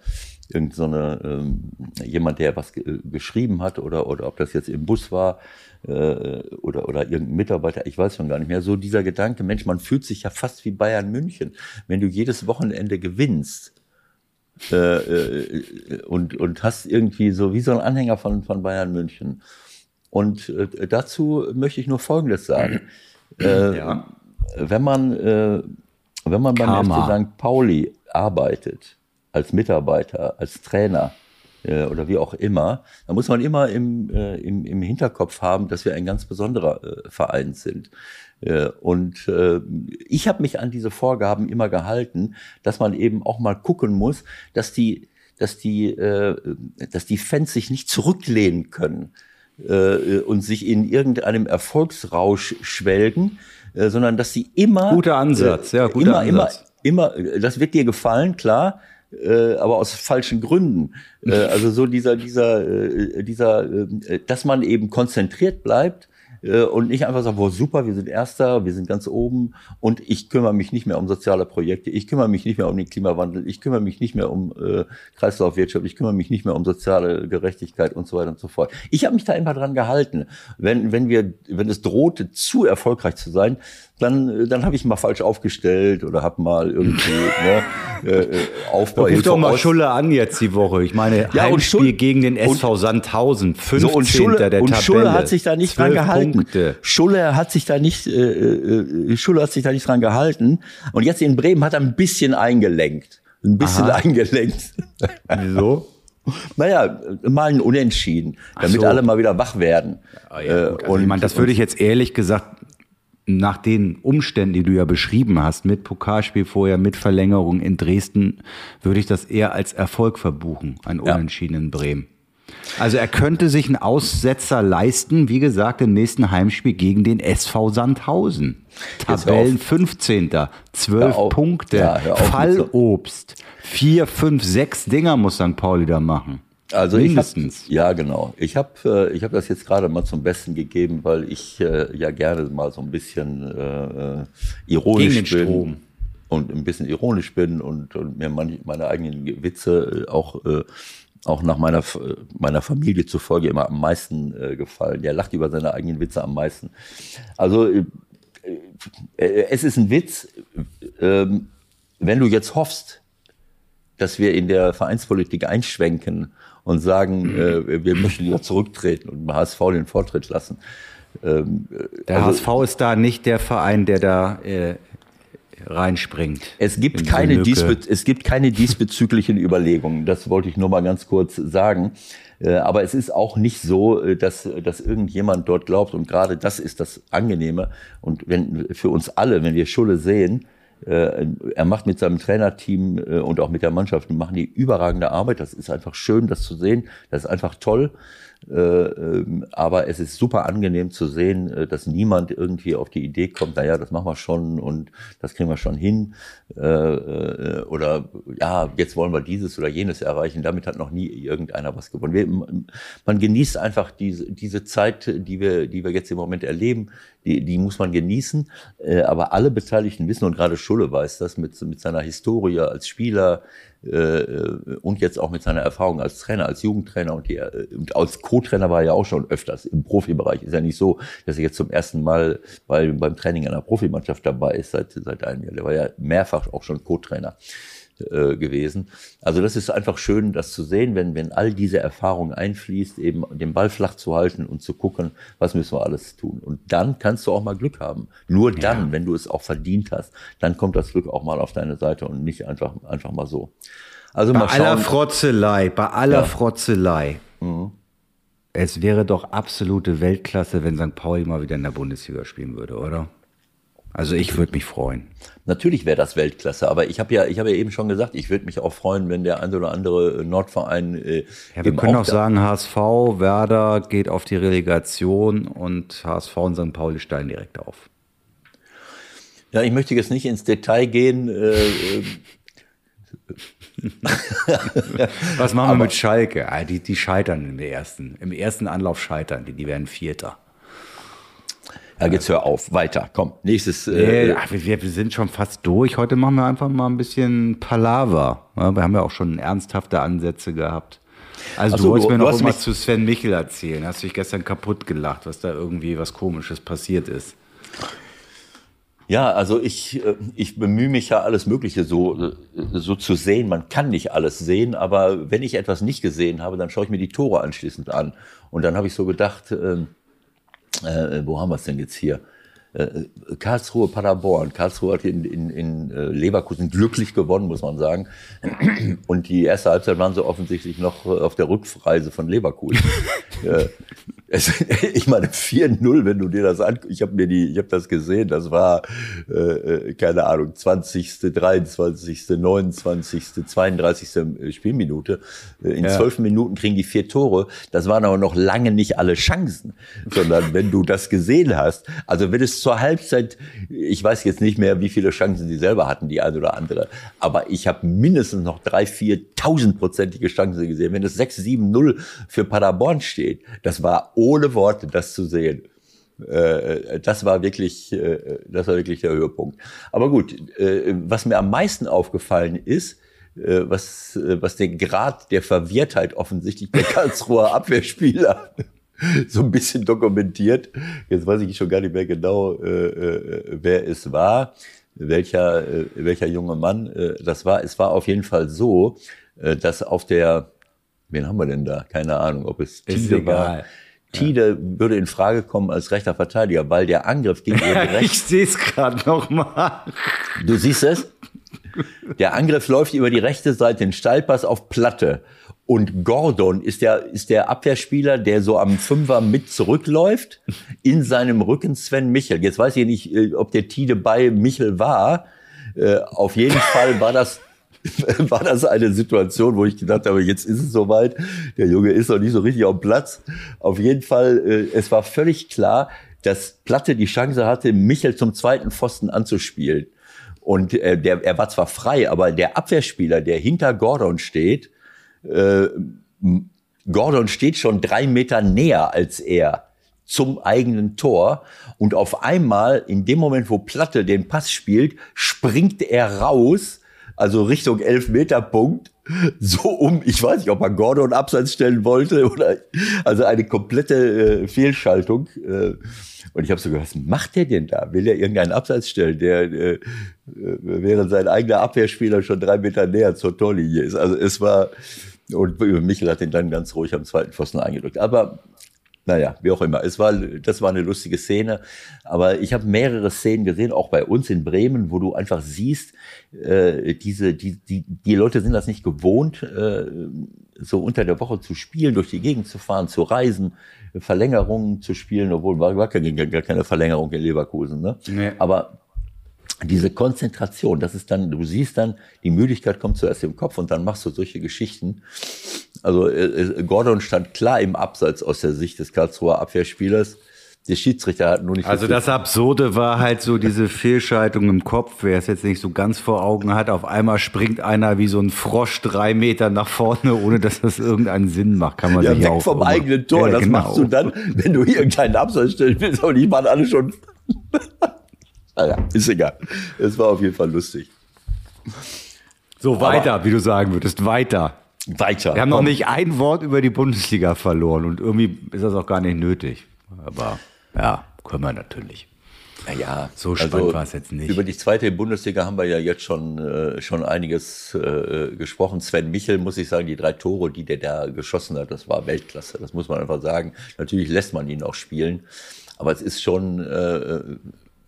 Speaker 3: irgend so eine, ähm, jemand, der was geschrieben hat oder, oder ob das jetzt im Bus war äh, oder, oder irgendein Mitarbeiter, ich weiß schon gar nicht mehr. So dieser Gedanke, Mensch, man fühlt sich ja fast wie Bayern München, wenn du jedes Wochenende gewinnst. Äh, äh, und, und hast irgendwie so wie so ein Anhänger von, von Bayern München. Und äh, dazu möchte ich nur Folgendes sagen. Äh, ja. Wenn man, äh, wenn man beim Karma. FC St. Pauli arbeitet, als Mitarbeiter, als Trainer äh, oder wie auch immer, da muss man immer im, äh, im, im Hinterkopf haben, dass wir ein ganz besonderer äh, Verein sind. Äh, und äh, ich habe mich an diese Vorgaben immer gehalten, dass man eben auch mal gucken muss, dass die, dass die, äh, dass die Fans sich nicht zurücklehnen können und sich in irgendeinem Erfolgsrausch schwelgen, sondern dass sie immer
Speaker 2: guter Ansatz, ja, guter
Speaker 3: immer, Ansatz. immer, immer, das wird dir gefallen, klar äh, aber aus falschen Gründen. Äh, also so dieser, dieser, äh, dieser, äh, dass man eben konzentriert bleibt und nicht einfach sagen, boah, super, wir sind Erster, wir sind ganz oben und ich kümmere mich nicht mehr um soziale Projekte, ich kümmere mich nicht mehr um den Klimawandel, ich kümmere mich nicht mehr um äh, Kreislaufwirtschaft, ich kümmere mich nicht mehr um soziale Gerechtigkeit und so weiter und so fort. Ich habe mich da immer dran gehalten. Wenn, wenn wir, wenn es drohte, zu erfolgreich zu sein, dann, dann habe ich mal falsch aufgestellt oder habe mal irgendwie ne, äh, äh Aufbau.
Speaker 2: Ruf doch mal Schulle an jetzt die Woche. Ich meine, ja, Heimspiel Schulle, gegen den SV und, Sandhausen, 15. So, und Schulle, der
Speaker 3: und
Speaker 2: Tabelle.
Speaker 3: Schulle hat sich da nicht dran gehalten. Punkte. Schulle hat sich da nicht, äh, äh, Schulle hat sich da nicht dran gehalten. Und jetzt in Bremen hat er ein bisschen eingelenkt. Ein bisschen Aha. eingelenkt.
Speaker 2: Wieso?
Speaker 3: Naja, mal ein Unentschieden, damit so. alle mal wieder wach werden.
Speaker 2: Ah, ja, äh, also und ich meine, das würde ich jetzt ehrlich gesagt nach den Umständen, die du ja beschrieben hast, mit Pokalspiel vorher, mit Verlängerung in Dresden, würde ich das eher als Erfolg verbuchen, ein Unentschieden ja. in Bremen. Also er könnte sich einen Aussetzer leisten, wie gesagt, im nächsten Heimspiel gegen den SV Sandhausen. Tabellen 15. 12 Punkte, ja, Fallobst. Vier, fünf, sechs Dinger muss St. Pauli da machen.
Speaker 3: Also Mindestens. Ich hab, ja, genau. Ich habe äh, ich hab das jetzt gerade mal zum Besten gegeben, weil ich äh, ja gerne mal so ein bisschen äh, äh ironisch bin. Strom. Und ein bisschen ironisch bin und, und mir meine, meine eigenen Witze äh, auch äh, auch nach meiner, meiner Familie zufolge immer am meisten äh, gefallen. Der lacht über seine eigenen Witze am meisten. Also äh, äh, es ist ein Witz, ähm, wenn du jetzt hoffst, dass wir in der Vereinspolitik einschwenken und sagen, äh, wir möchten wieder zurücktreten und dem HSV den Vortritt lassen.
Speaker 2: Ähm, der also, HSV ist da nicht der Verein, der da äh, reinspringt.
Speaker 3: Es gibt, keine diesbe es gibt keine diesbezüglichen Überlegungen. Das wollte ich nur mal ganz kurz sagen. Äh, aber es ist auch nicht so, äh, dass, dass irgendjemand dort glaubt, und gerade das ist das Angenehme. Und wenn für uns alle, wenn wir Schulle sehen, äh, er macht mit seinem Trainerteam und auch mit der Mannschaft, machen die überragende Arbeit. Das ist einfach schön, das zu sehen. Das ist einfach toll. Äh, ähm, aber es ist super angenehm zu sehen, äh, dass niemand irgendwie auf die Idee kommt, naja, das machen wir schon und das kriegen wir schon hin. Äh, oder ja, jetzt wollen wir dieses oder jenes erreichen. Damit hat noch nie irgendeiner was gewonnen. Man genießt einfach diese, diese Zeit, die wir, die wir jetzt im Moment erleben, die, die muss man genießen. Aber alle Beteiligten wissen, und gerade Schulle weiß das mit, mit seiner Historie als Spieler, und jetzt auch mit seiner Erfahrung als Trainer, als Jugendtrainer und, die, äh, und als Co-Trainer war er ja auch schon öfters im Profibereich. Ist ja nicht so, dass er jetzt zum ersten Mal bei, beim Training einer Profimannschaft dabei ist seit, seit einem Jahr. Der war ja mehrfach auch schon Co-Trainer äh, gewesen. Also das ist einfach schön, das zu sehen, wenn, wenn all diese Erfahrung einfließt, eben den Ball flach zu halten und zu gucken, was müssen wir alles tun. Und dann kannst du auch mal Glück haben. Nur dann, ja. wenn du es auch verdient hast, dann kommt das Glück auch mal auf deine Seite und nicht einfach, einfach mal so.
Speaker 2: Also bei mal schauen. aller Frotzelei, bei aller ja. Frotzelei. Mhm. Es wäre doch absolute Weltklasse, wenn St. Pauli mal wieder in der Bundesliga spielen würde, oder? Also ich würde mich freuen.
Speaker 3: Natürlich wäre das Weltklasse, aber ich habe ja, ich habe ja eben schon gesagt, ich würde mich auch freuen, wenn der ein oder andere Nordverein.
Speaker 2: Äh, ja, wir können auch, auch sagen, HSV, Werder geht auf die Relegation und HSV und St. Pauli steigen direkt auf.
Speaker 3: Ja, ich möchte jetzt nicht ins Detail gehen. Äh, äh
Speaker 2: Was machen wir aber, mit Schalke? Ah, die, die scheitern im ersten, im ersten Anlauf scheitern, die, die werden Vierter.
Speaker 3: Ja, jetzt hör auf, weiter, komm, nächstes.
Speaker 2: Äh, ach, wir, wir, sind schon fast durch. Heute machen wir einfach mal ein bisschen Palaver. Ja, wir haben ja auch schon ernsthafte Ansätze gehabt. Also so, du wolltest mir noch mal zu Sven Michel erzählen. Hast du dich gestern kaputt gelacht, was da irgendwie was Komisches passiert ist.
Speaker 3: Ja, also ich, äh, ich bemühe mich ja alles Mögliche so, so zu sehen. Man kann nicht alles sehen, aber wenn ich etwas nicht gesehen habe, dann schaue ich mir die Tore anschließend an. Und dann habe ich so gedacht, äh, äh, wo haben wir es denn jetzt hier? Äh, Karlsruhe, Paderborn. Karlsruhe hat in, in, in äh, Leverkusen glücklich gewonnen, muss man sagen. Und die erste Halbzeit waren sie offensichtlich noch auf der Rückreise von Leverkusen. Es, ich meine 4-0, wenn du dir das anguckst. Ich habe mir die, ich habe das gesehen. Das war äh, äh keine Ahnung 20., 23., 29., 32. Spielminute. Äh, in zwölf ja. Minuten kriegen die vier Tore. Das waren aber noch lange nicht alle Chancen, sondern wenn du das gesehen hast, also wenn es zur Halbzeit, ich weiß jetzt nicht mehr, wie viele Chancen sie selber hatten, die eine oder andere, aber ich habe mindestens noch drei, vier tausendprozentige Chancen gesehen. Wenn es 6-7-0 für Paderborn steht, das war ohne Worte, das zu sehen. Äh, das war wirklich, äh, das war wirklich der Höhepunkt. Aber gut, äh, was mir am meisten aufgefallen ist, was, was den Grad der Verwirrtheit offensichtlich der Karlsruher Abwehrspieler so ein bisschen dokumentiert. Jetzt weiß ich schon gar nicht mehr genau, wer es war, welcher, welcher junge Mann das war. Es war auf jeden Fall so, dass auf der, wen haben wir denn da? Keine Ahnung, ob es
Speaker 2: Tide war.
Speaker 3: Tide ja. würde in Frage kommen als rechter Verteidiger, weil der Angriff ging über
Speaker 2: die rechte. ich sehe es gerade noch mal.
Speaker 3: Du siehst es? Der Angriff läuft über die rechte Seite, den Steilpass auf Platte. Und Gordon ist der, ist der Abwehrspieler, der so am Fünfer mit zurückläuft. In seinem Rücken Sven Michel. Jetzt weiß ich nicht, äh, ob der Tide bei Michel war. Äh, auf jeden Fall war das war das eine Situation, wo ich gedacht habe, jetzt ist es soweit. Der Junge ist noch nicht so richtig auf Platz. Auf jeden Fall, äh, es war völlig klar, dass Platte die Chance hatte, Michel zum zweiten Pfosten anzuspielen. Und äh, der, er war zwar frei, aber der Abwehrspieler, der hinter Gordon steht, äh, Gordon steht schon drei Meter näher als er zum eigenen Tor. Und auf einmal, in dem Moment, wo Platte den Pass spielt, springt er raus also Richtung Elfmeterpunkt so um, ich weiß nicht, ob er Gordon abseits stellen wollte oder also eine komplette äh, Fehlschaltung. Äh, und ich habe so gedacht, was macht der denn da? Will er irgendeinen Abseits stellen, der äh, während sein eigener Abwehrspieler schon drei Meter näher zur Torlinie ist? Also es war, und Michel hat ihn dann ganz ruhig am zweiten Pfosten eingedrückt. Aber naja, wie auch immer. Es war, das war eine lustige Szene. Aber ich habe mehrere Szenen gesehen, auch bei uns in Bremen, wo du einfach siehst, äh, diese, die, die, die Leute sind das nicht gewohnt, äh, so unter der Woche zu spielen, durch die Gegend zu fahren, zu reisen, Verlängerungen zu spielen, obwohl war gar keine, gar keine Verlängerung in Leverkusen. Ne? Nee. Aber diese Konzentration, das ist dann, du siehst dann, die Müdigkeit kommt zuerst im Kopf und dann machst du solche Geschichten. Also äh, äh, Gordon stand klar im Abseits aus der Sicht des Karlsruher Abwehrspielers. Der Schiedsrichter hat nur nicht.
Speaker 2: Also das Absurde war halt so diese Fehlschaltung im Kopf, wer es jetzt nicht so ganz vor Augen hat. Auf einmal springt einer wie so ein Frosch drei Meter nach vorne, ohne dass das irgendeinen Sinn macht. Kann man ja, sich weg auch
Speaker 3: vom immer. eigenen Tor. Ja, das genau. machst du dann, wenn du irgendeinen Abseits stellen willst, aber die waren alle schon. Naja, ist egal. Es war auf jeden Fall lustig.
Speaker 2: So weiter, aber, wie du sagen würdest, weiter.
Speaker 3: Weiter.
Speaker 2: Wir haben noch nicht ein Wort über die Bundesliga verloren und irgendwie ist das auch gar nicht nötig. Aber ja, können wir natürlich.
Speaker 3: Naja, so spannend also war es jetzt nicht. Über die zweite Bundesliga haben wir ja jetzt schon, äh, schon einiges äh, gesprochen. Sven Michel, muss ich sagen, die drei Tore, die der da geschossen hat, das war Weltklasse. Das muss man einfach sagen. Natürlich lässt man ihn auch spielen. Aber es ist schon äh,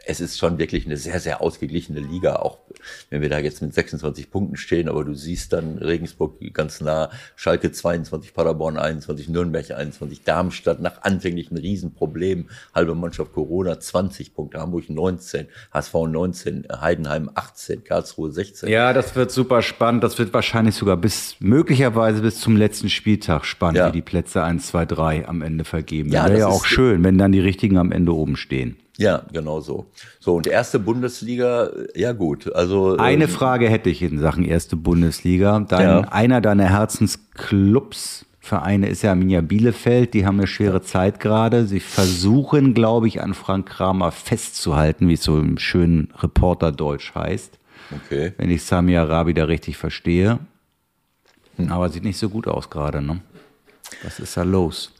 Speaker 3: es ist schon wirklich eine sehr, sehr ausgeglichene Liga, auch wenn wir da jetzt mit 26 Punkten stehen, aber du siehst dann Regensburg ganz nah, Schalke 22, Paderborn 21, Nürnberg 21, Darmstadt nach anfänglichen Riesenproblemen, halbe Mannschaft Corona 20 Punkte, Hamburg 19, HSV 19, Heidenheim 18, Karlsruhe 16.
Speaker 2: Ja, das wird super spannend, das wird wahrscheinlich sogar bis, möglicherweise bis zum letzten Spieltag spannend, ja. wie die Plätze 1, 2, 3 am Ende vergeben. Ja, Wäre ja auch schön, wenn dann die richtigen am Ende oben stehen.
Speaker 3: Ja, genau so. So, und erste Bundesliga, ja gut. Also
Speaker 2: Eine ähm, Frage hätte ich in Sachen erste Bundesliga. Dein, ja. Einer deiner Herzensclubs, Vereine ist ja Arminia Bielefeld, die haben eine schwere Zeit gerade. Sie versuchen, glaube ich, an Frank Kramer festzuhalten, wie es so im schönen Reporterdeutsch heißt. Okay. Wenn ich Sami Arabi da richtig verstehe. Hm. Aber sieht nicht so gut aus gerade, ne? Was ist da los?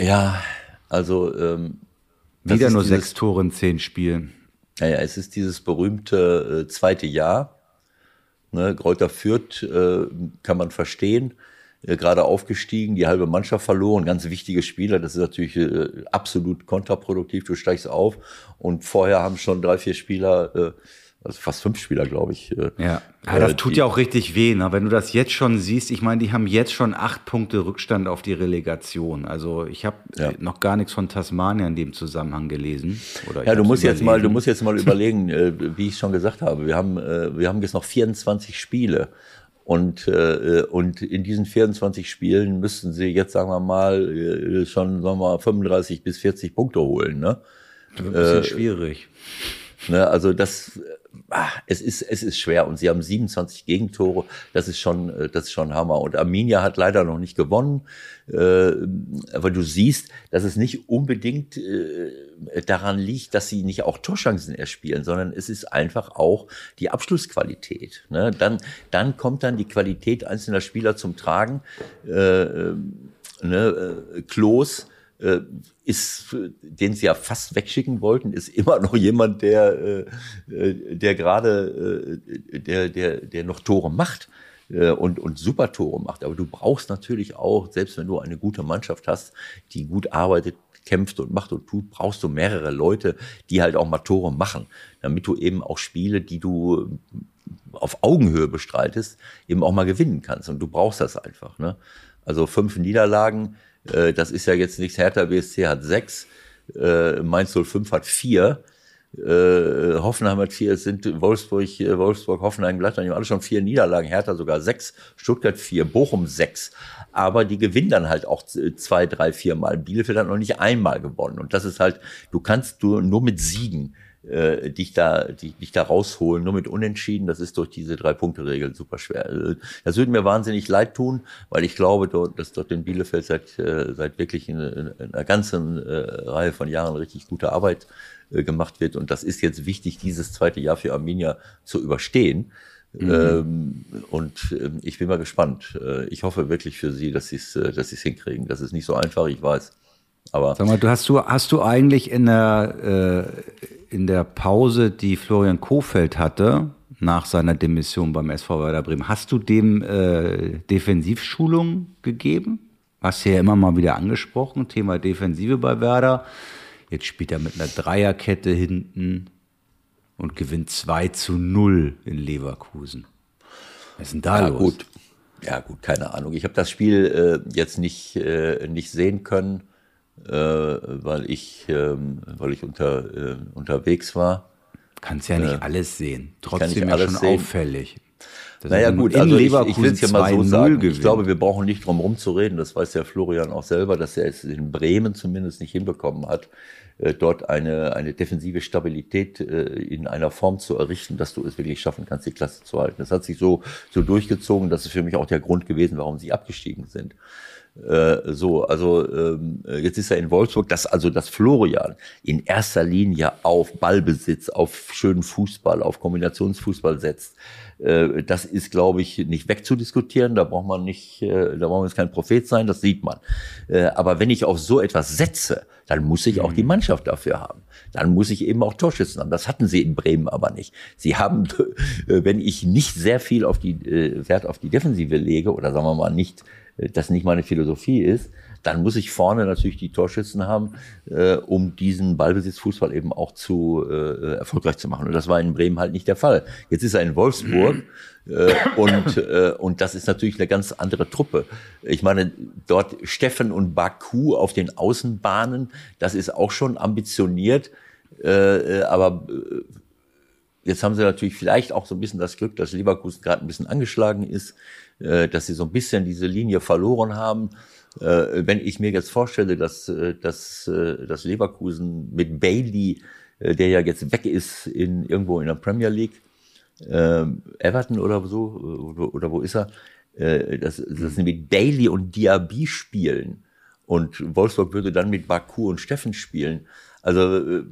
Speaker 3: Ja, also ähm,
Speaker 2: wieder nur dieses, sechs Tore in zehn Spielen.
Speaker 3: Naja, es ist dieses berühmte äh, zweite Jahr. Ne, Kräuter Fürth äh, kann man verstehen. Äh, gerade aufgestiegen, die halbe Mannschaft verloren, ganz wichtige Spieler. Das ist natürlich äh, absolut kontraproduktiv. Du steigst auf und vorher haben schon drei, vier Spieler äh, also fast fünf Spieler, glaube ich.
Speaker 2: Äh, ja, ja das äh, tut ja auch richtig weh, ne? wenn du das jetzt schon siehst. Ich meine, die haben jetzt schon acht Punkte Rückstand auf die Relegation. Also ich habe ja. noch gar nichts von Tasmania in dem Zusammenhang gelesen.
Speaker 3: ja, du musst jetzt mal, du musst jetzt mal überlegen, äh, wie ich schon gesagt habe. Wir haben, wir haben jetzt noch 24 Spiele. Und, äh, und in diesen 24 Spielen müssten sie jetzt, sagen wir mal, schon sagen wir mal, 35 bis 40 Punkte holen. Ne?
Speaker 2: Ein bisschen äh, schwierig.
Speaker 3: Ne, also das, ach, es ist, es ist schwer und sie haben 27 Gegentore. Das ist schon, äh, das ist schon Hammer. Und Arminia hat leider noch nicht gewonnen. Äh, aber du siehst, dass es nicht unbedingt äh, daran liegt, dass sie nicht auch Torchancen erspielen, sondern es ist einfach auch die Abschlussqualität. Ne? Dann, dann kommt dann die Qualität einzelner Spieler zum Tragen. Äh, äh ne, äh, Klos äh, ist, den sie ja fast wegschicken wollten, ist immer noch jemand, der, äh, äh der gerade, äh, der, der, der noch Tore macht äh, und, und super Tore macht. Aber du brauchst natürlich auch, selbst wenn du eine gute Mannschaft hast, die gut arbeitet, kämpft und macht und tut, brauchst du mehrere Leute, die halt auch mal Tore machen, damit du eben auch Spiele, die du auf Augenhöhe bestreitest, eben auch mal gewinnen kannst. Und du brauchst das einfach. Ne? Also fünf Niederlagen, äh, das ist ja jetzt nichts. Hertha BSC hat sechs, äh, Mainz 05 hat vier. Äh, Hoffenheim hat vier, es sind Wolfsburg, äh, Wolfsburg, Hoffenheim, Gladbach, die haben alle schon vier Niederlagen, Hertha sogar sechs, Stuttgart vier, Bochum sechs. Aber die gewinnen dann halt auch zwei, drei, vier Mal. Bielefeld hat noch nicht einmal gewonnen. Und das ist halt, du kannst du nur mit Siegen äh, dich da, die, dich da rausholen, nur mit Unentschieden. Das ist durch diese Drei-Punkte-Regel super schwer. Also, das würde mir wahnsinnig leid tun, weil ich glaube, dort, dass dort in Bielefeld seit, äh, seit wirklich in, in einer ganzen äh, Reihe von Jahren richtig gute Arbeit äh, gemacht wird. Und das ist jetzt wichtig, dieses zweite Jahr für Arminia zu überstehen. Mhm. Ähm, und ähm, ich bin mal gespannt. Äh, ich hoffe wirklich für sie, dass sie es äh, dass sie's hinkriegen. Das ist nicht so einfach, ich weiß. Aber
Speaker 2: Sag mal, du hast du, hast du eigentlich in der, äh, in der Pause, die Florian Kofeld hatte, nach seiner Demission beim SV Werder Bremen, hast du dem äh, Defensivschulung gegeben? Hast du ja immer mal wieder angesprochen, Thema Defensive bei Werder. Jetzt spielt er mit einer Dreierkette hinten und gewinnt 2 zu 0 in Leverkusen. Was ist denn da
Speaker 3: ja,
Speaker 2: los?
Speaker 3: Gut. Ja, gut, keine Ahnung. Ich habe das Spiel äh, jetzt nicht, äh, nicht sehen können, weil ich, ähm, weil ich unter, äh, unterwegs war.
Speaker 2: Kannst ja nicht
Speaker 3: Äh,
Speaker 2: alles sehen. Trotzdem ja schon
Speaker 3: sehen.
Speaker 2: auffällig. Das
Speaker 3: Naja gut, also ich, ich will es ja mal so
Speaker 2: 2-0
Speaker 3: sagen. Ich
Speaker 2: gewinnen.
Speaker 3: glaube, wir brauchen nicht drum herum zu reden. Das weiß ja Florian auch selber, dass er es in Bremen zumindest nicht hinbekommen hat, äh, dort eine, eine defensive Stabilität äh, in einer Form zu errichten, dass du es wirklich schaffen kannst, die Klasse zu halten. Das hat sich so, so durchgezogen. Das ist für mich auch der Grund gewesen, warum sie abgestiegen sind. Äh, so, also ähm, jetzt ist er in Wolfsburg, dass also das Florian in erster Linie auf Ballbesitz, auf schönen Fußball, auf Kombinationsfußball setzt. Äh, das ist, glaube ich, nicht wegzudiskutieren. Da braucht man nicht, äh, da braucht man jetzt kein Prophet sein, das sieht man. Äh, aber wenn ich auf so etwas setze, dann muss ich auch die Mannschaft dafür haben. Dann muss ich eben auch Torschützen haben. Das hatten sie in Bremen aber nicht. Sie haben, äh, wenn ich nicht sehr viel auf die Wert auf die Defensive lege oder sagen wir mal nicht das nicht meine Philosophie ist, dann muss ich vorne natürlich die Torschützen haben, äh, um diesen Ballbesitzfußball eben auch zu äh, erfolgreich zu machen. Und das war in Bremen halt nicht der Fall. Jetzt ist er in Wolfsburg äh, und äh, und das ist natürlich eine ganz andere Truppe. Ich meine, dort Steffen und Baku auf den Außenbahnen, das ist auch schon ambitioniert, äh, äh, aber äh, Jetzt haben sie natürlich vielleicht auch so ein bisschen das Glück, dass Leverkusen gerade ein bisschen angeschlagen ist, äh, dass sie so ein bisschen diese Linie verloren haben. Äh, wenn ich mir jetzt vorstelle, dass, äh, dass, dass Leverkusen mit Bailey, der ja jetzt weg ist in irgendwo in der Premier League, äh, Everton oder so, oder, wo ist er, dass, dass sie mit Bailey und Diaby spielen und Wolfsburg würde dann mit Baku und Steffen spielen. Also äh,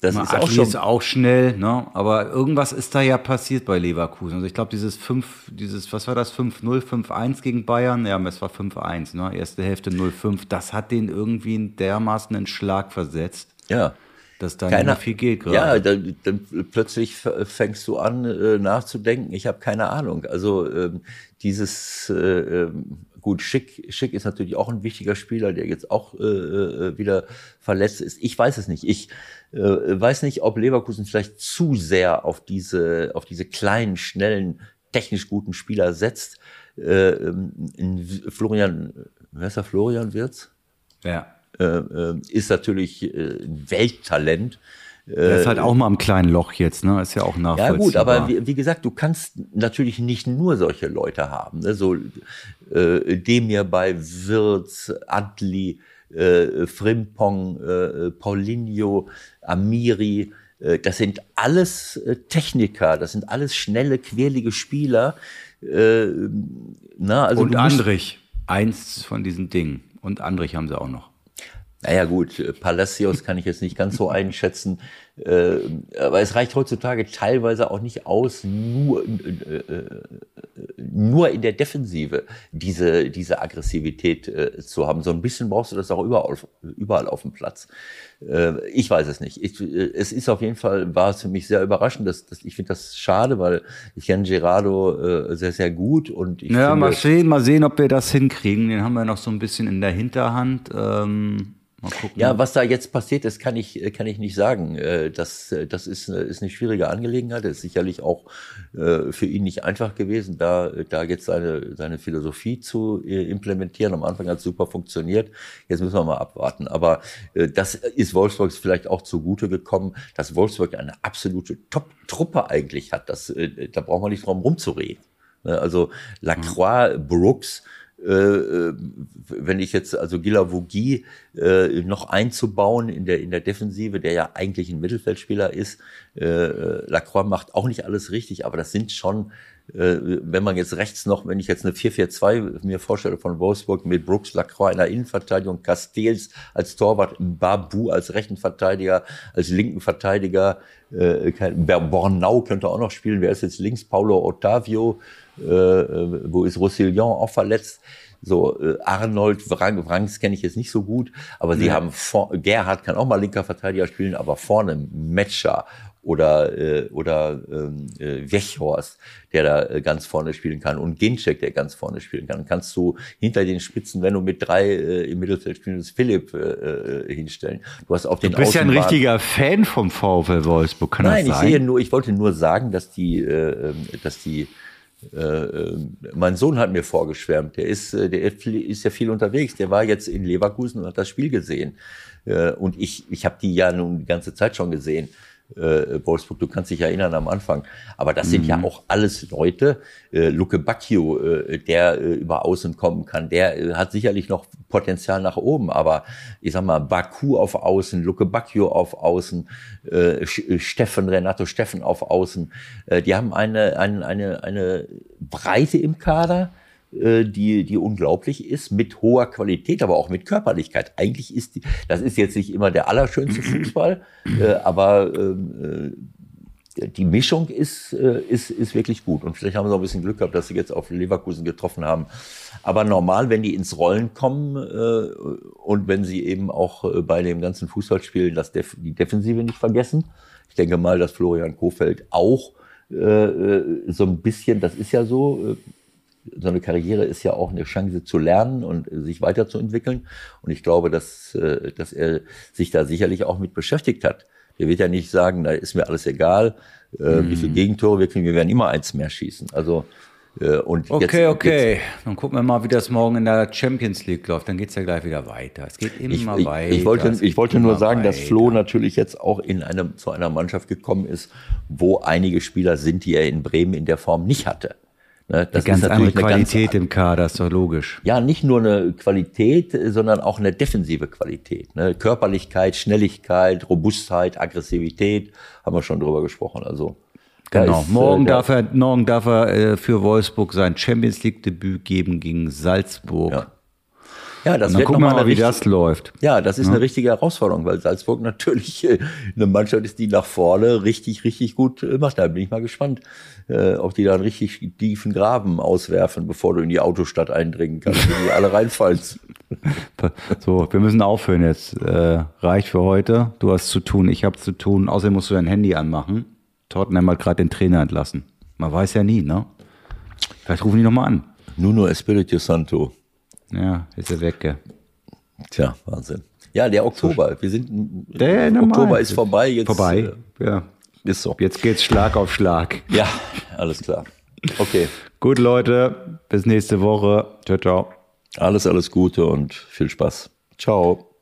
Speaker 3: das
Speaker 2: Mal
Speaker 3: ist auch schon
Speaker 2: ist auch schnell, ne? Aber irgendwas ist da ja passiert bei Leverkusen. Also ich glaube, dieses 5, dieses, was war das, 5-0, 5-1 gegen Bayern? Ja, es war 5-1, ne? Erste Hälfte 0-5. Das hat den irgendwie einen dermaßen einen Schlag versetzt,
Speaker 3: ja.
Speaker 2: dass da nicht
Speaker 3: Keiner,
Speaker 2: viel geht gerade.
Speaker 3: Ja, dann, dann plötzlich fängst du an äh, nachzudenken. Ich habe keine Ahnung. Also ähm, dieses äh, ähm, gut, Schick, Schick ist natürlich auch ein wichtiger Spieler, der jetzt auch äh, äh, wieder verletzt ist. Ich weiß es nicht. Ich äh, weiß nicht, ob Leverkusen vielleicht zu sehr auf diese auf diese kleinen, schnellen, technisch guten Spieler setzt. Äh, ähm, Florian, wer ist der Florian Wirtz?
Speaker 2: ja.
Speaker 3: Äh, äh, ist natürlich äh, ein Welttalent.
Speaker 2: Der ist halt auch mal im kleinen Loch jetzt, ne? Ist ja auch
Speaker 3: Ja
Speaker 2: nachvollziehbar.
Speaker 3: gut, aber wie, wie gesagt, du kannst natürlich nicht nur solche Leute haben. Ne? So äh, Demir bei Wirtz, Adli, äh, Frimpong, äh, Paulinho, Amiri. Äh, das sind alles äh, Techniker, das sind alles schnelle, quirlige Spieler. Äh, na, also
Speaker 2: Und Andrich, eins von diesen Dingen. Und Andrich haben sie auch noch.
Speaker 3: Naja gut, äh, Palacios kann ich jetzt nicht ganz so einschätzen, äh, aber es reicht heutzutage teilweise auch nicht aus, nur, äh, äh, nur in der Defensive diese, diese Aggressivität äh, zu haben. So ein bisschen brauchst du das auch überall, überall auf dem Platz. Äh, ich weiß es nicht. Ich, es ist auf jeden Fall, war es für mich sehr überraschend. Dass, dass, ich finde das schade, weil ich kenne Gerardo sehr, sehr gut und ich
Speaker 2: Ja,
Speaker 3: finde,
Speaker 2: mal sehen, mal sehen, ob wir das hinkriegen. Den haben wir noch so ein bisschen in der Hinterhand. Ähm, mal gucken.
Speaker 3: Ja, was da jetzt passiert ist, kann ich, kann ich nicht sagen. Äh, Das, äh, das ist, ist eine schwierige Angelegenheit. Das ist sicherlich auch äh, für ihn nicht einfach gewesen, da, da jetzt seine, seine Philosophie zu äh, implementieren. Am Anfang hat es super funktioniert. Jetzt müssen wir mal abwarten. Aber äh, das ist Wolfsburg vielleicht auch zugute gekommen, dass Wolfsburg eine absolute Top-Truppe eigentlich hat. Das, äh, da braucht man nicht drum rumzureden. Ne, Also Lacroix, Brooks, äh, äh, wenn ich jetzt also Gilavogi äh, noch einzubauen in der in der Defensive, der ja eigentlich ein Mittelfeldspieler ist, äh, äh, Lacroix macht auch nicht alles richtig, aber das sind schon äh, wenn man jetzt rechts noch, wenn ich jetzt eine 4-4-2 mir vorstelle von Wolfsburg mit Brooks Lacroix in der Innenverteidigung, Castells als Torwart, Babu als rechten Verteidiger, als linken Verteidiger, äh, Bornau könnte auch noch spielen, wer ist jetzt links? Paulo Ottavio, äh, äh wo ist Roussillon auch verletzt? So, äh, Arnold, Wrang, Wrangs kenne ich jetzt nicht so gut, aber sie ja. haben, vor, Gerhard kann auch mal linker Verteidiger spielen, aber vorne Metscher oder, äh, oder ähm, äh, Wechhorst, der da äh, ganz vorne spielen kann und Ginczek, der ganz vorne spielen kann. Kannst du hinter den Spitzen, wenn du mit drei äh, im Mittelfeld spielst, Philipp äh, äh, hinstellen. Du hast auf den
Speaker 2: Du bist ja ein richtiger Fan vom VfL Wolfsburg, kann
Speaker 3: Nein,
Speaker 2: das
Speaker 3: sein? Nein, ich sehe nur, ich wollte nur sagen, dass die, äh, ähm, dass die äh, äh, mein Sohn hat mir vorgeschwärmt, der ist, äh, der ist ja viel unterwegs. Der war jetzt in Leverkusen und hat das Spiel gesehen. Äh, und ich, ich habe die ja nun die ganze Zeit schon gesehen äh, Wolfsburg, du kannst dich erinnern am Anfang. Aber das mhm. sind ja mhm. auch alles Leute. Äh, Luke Bacchio, äh, der äh, über Außen kommen kann, der äh, hat sicherlich noch Potenzial nach oben. Aber ich sag mal, Baku auf Außen, Luke Bacchio auf Außen, äh, äh, Steffen, Renato Steffen auf Außen. Äh, die haben eine, eine, eine, eine Breite im Kader die, die unglaublich ist, mit hoher Qualität, aber auch mit Körperlichkeit. Eigentlich ist die, das ist jetzt nicht immer der allerschönste Fußball, äh, aber ähm, äh, die Mischung ist, äh, ist, ist wirklich gut. Und vielleicht haben sie auch ein bisschen Glück gehabt, dass sie jetzt auf Leverkusen getroffen haben. Aber normal, wenn die ins Rollen kommen äh, und wenn sie eben auch äh, bei dem ganzen Fußballspielen das Def die Defensive nicht vergessen. Ich denke mal, dass Florian Kofeld auch äh, äh so ein bisschen, das ist ja so, so eine Karriere ist ja auch eine Chance zu lernen und sich weiterzuentwickeln. Und ich glaube, dass, äh, dass er sich da sicherlich auch mit beschäftigt hat. Der wird ja nicht sagen, da ist mir alles egal, mhm. wie viele. Gegentore wir kriegen, wir werden immer eins mehr schießen. Also
Speaker 2: äh, und okay, jetzt, okay. Jetzt, Dann gucken wir mal, wie das morgen in der Champions League läuft. Dann geht's ja gleich wieder weiter. Es geht immer
Speaker 3: ich,
Speaker 2: weiter.
Speaker 3: Ich wollte, ich wollte nur sagen, weiter. dass Flo natürlich jetzt auch in einem, zu einer Mannschaft gekommen ist, wo einige Spieler sind, die er in Bremen in der Form nicht hatte.
Speaker 2: Ne, das eine ganz andere Qualität ganz, im Kader, ist doch logisch.
Speaker 3: Ja, nicht nur eine Qualität, sondern auch eine defensive Qualität. Ne? Körperlichkeit, Schnelligkeit, Robustheit, Aggressivität, haben wir schon drüber gesprochen. Also
Speaker 2: Genau, ist, morgen, äh, darf er, morgen darf er äh, für Wolfsburg sein Champions League-Debüt geben gegen Salzburg.
Speaker 3: Ja. Ja, das
Speaker 2: und dann wird gucken wir mal, wie das läuft.
Speaker 3: Ja, das ist ja. eine richtige Herausforderung, weil Salzburg natürlich äh, eine Mannschaft ist, die nach vorne richtig, richtig gut äh, macht. Da bin ich mal gespannt, äh, ob die da einen richtig tiefen Graben auswerfen, bevor du in die Autostadt eindringen kannst, wenn die alle reinfallen.
Speaker 2: So, wir müssen aufhören jetzt. Äh, reicht für heute. Du hast zu tun, ich habe zu tun. Außerdem musst du dein Handy anmachen. Tottenham hat gerade den Trainer entlassen. Man weiß ja nie, ne? Vielleicht rufen die nochmal an.
Speaker 3: Nuno Espirito Santo.
Speaker 2: Ja, ist er weg, gell?
Speaker 3: Tja, Wahnsinn. Ja, der Oktober. Wir sind, der Oktober ist vorbei. Jetzt,
Speaker 2: vorbei, äh, ja. Ist so. Jetzt geht's Schlag auf Schlag.
Speaker 3: Ja, alles klar. Okay.
Speaker 2: Gut, Leute. Bis nächste Woche. Ciao, ciao.
Speaker 3: Alles, alles Gute und viel Spaß. Ciao.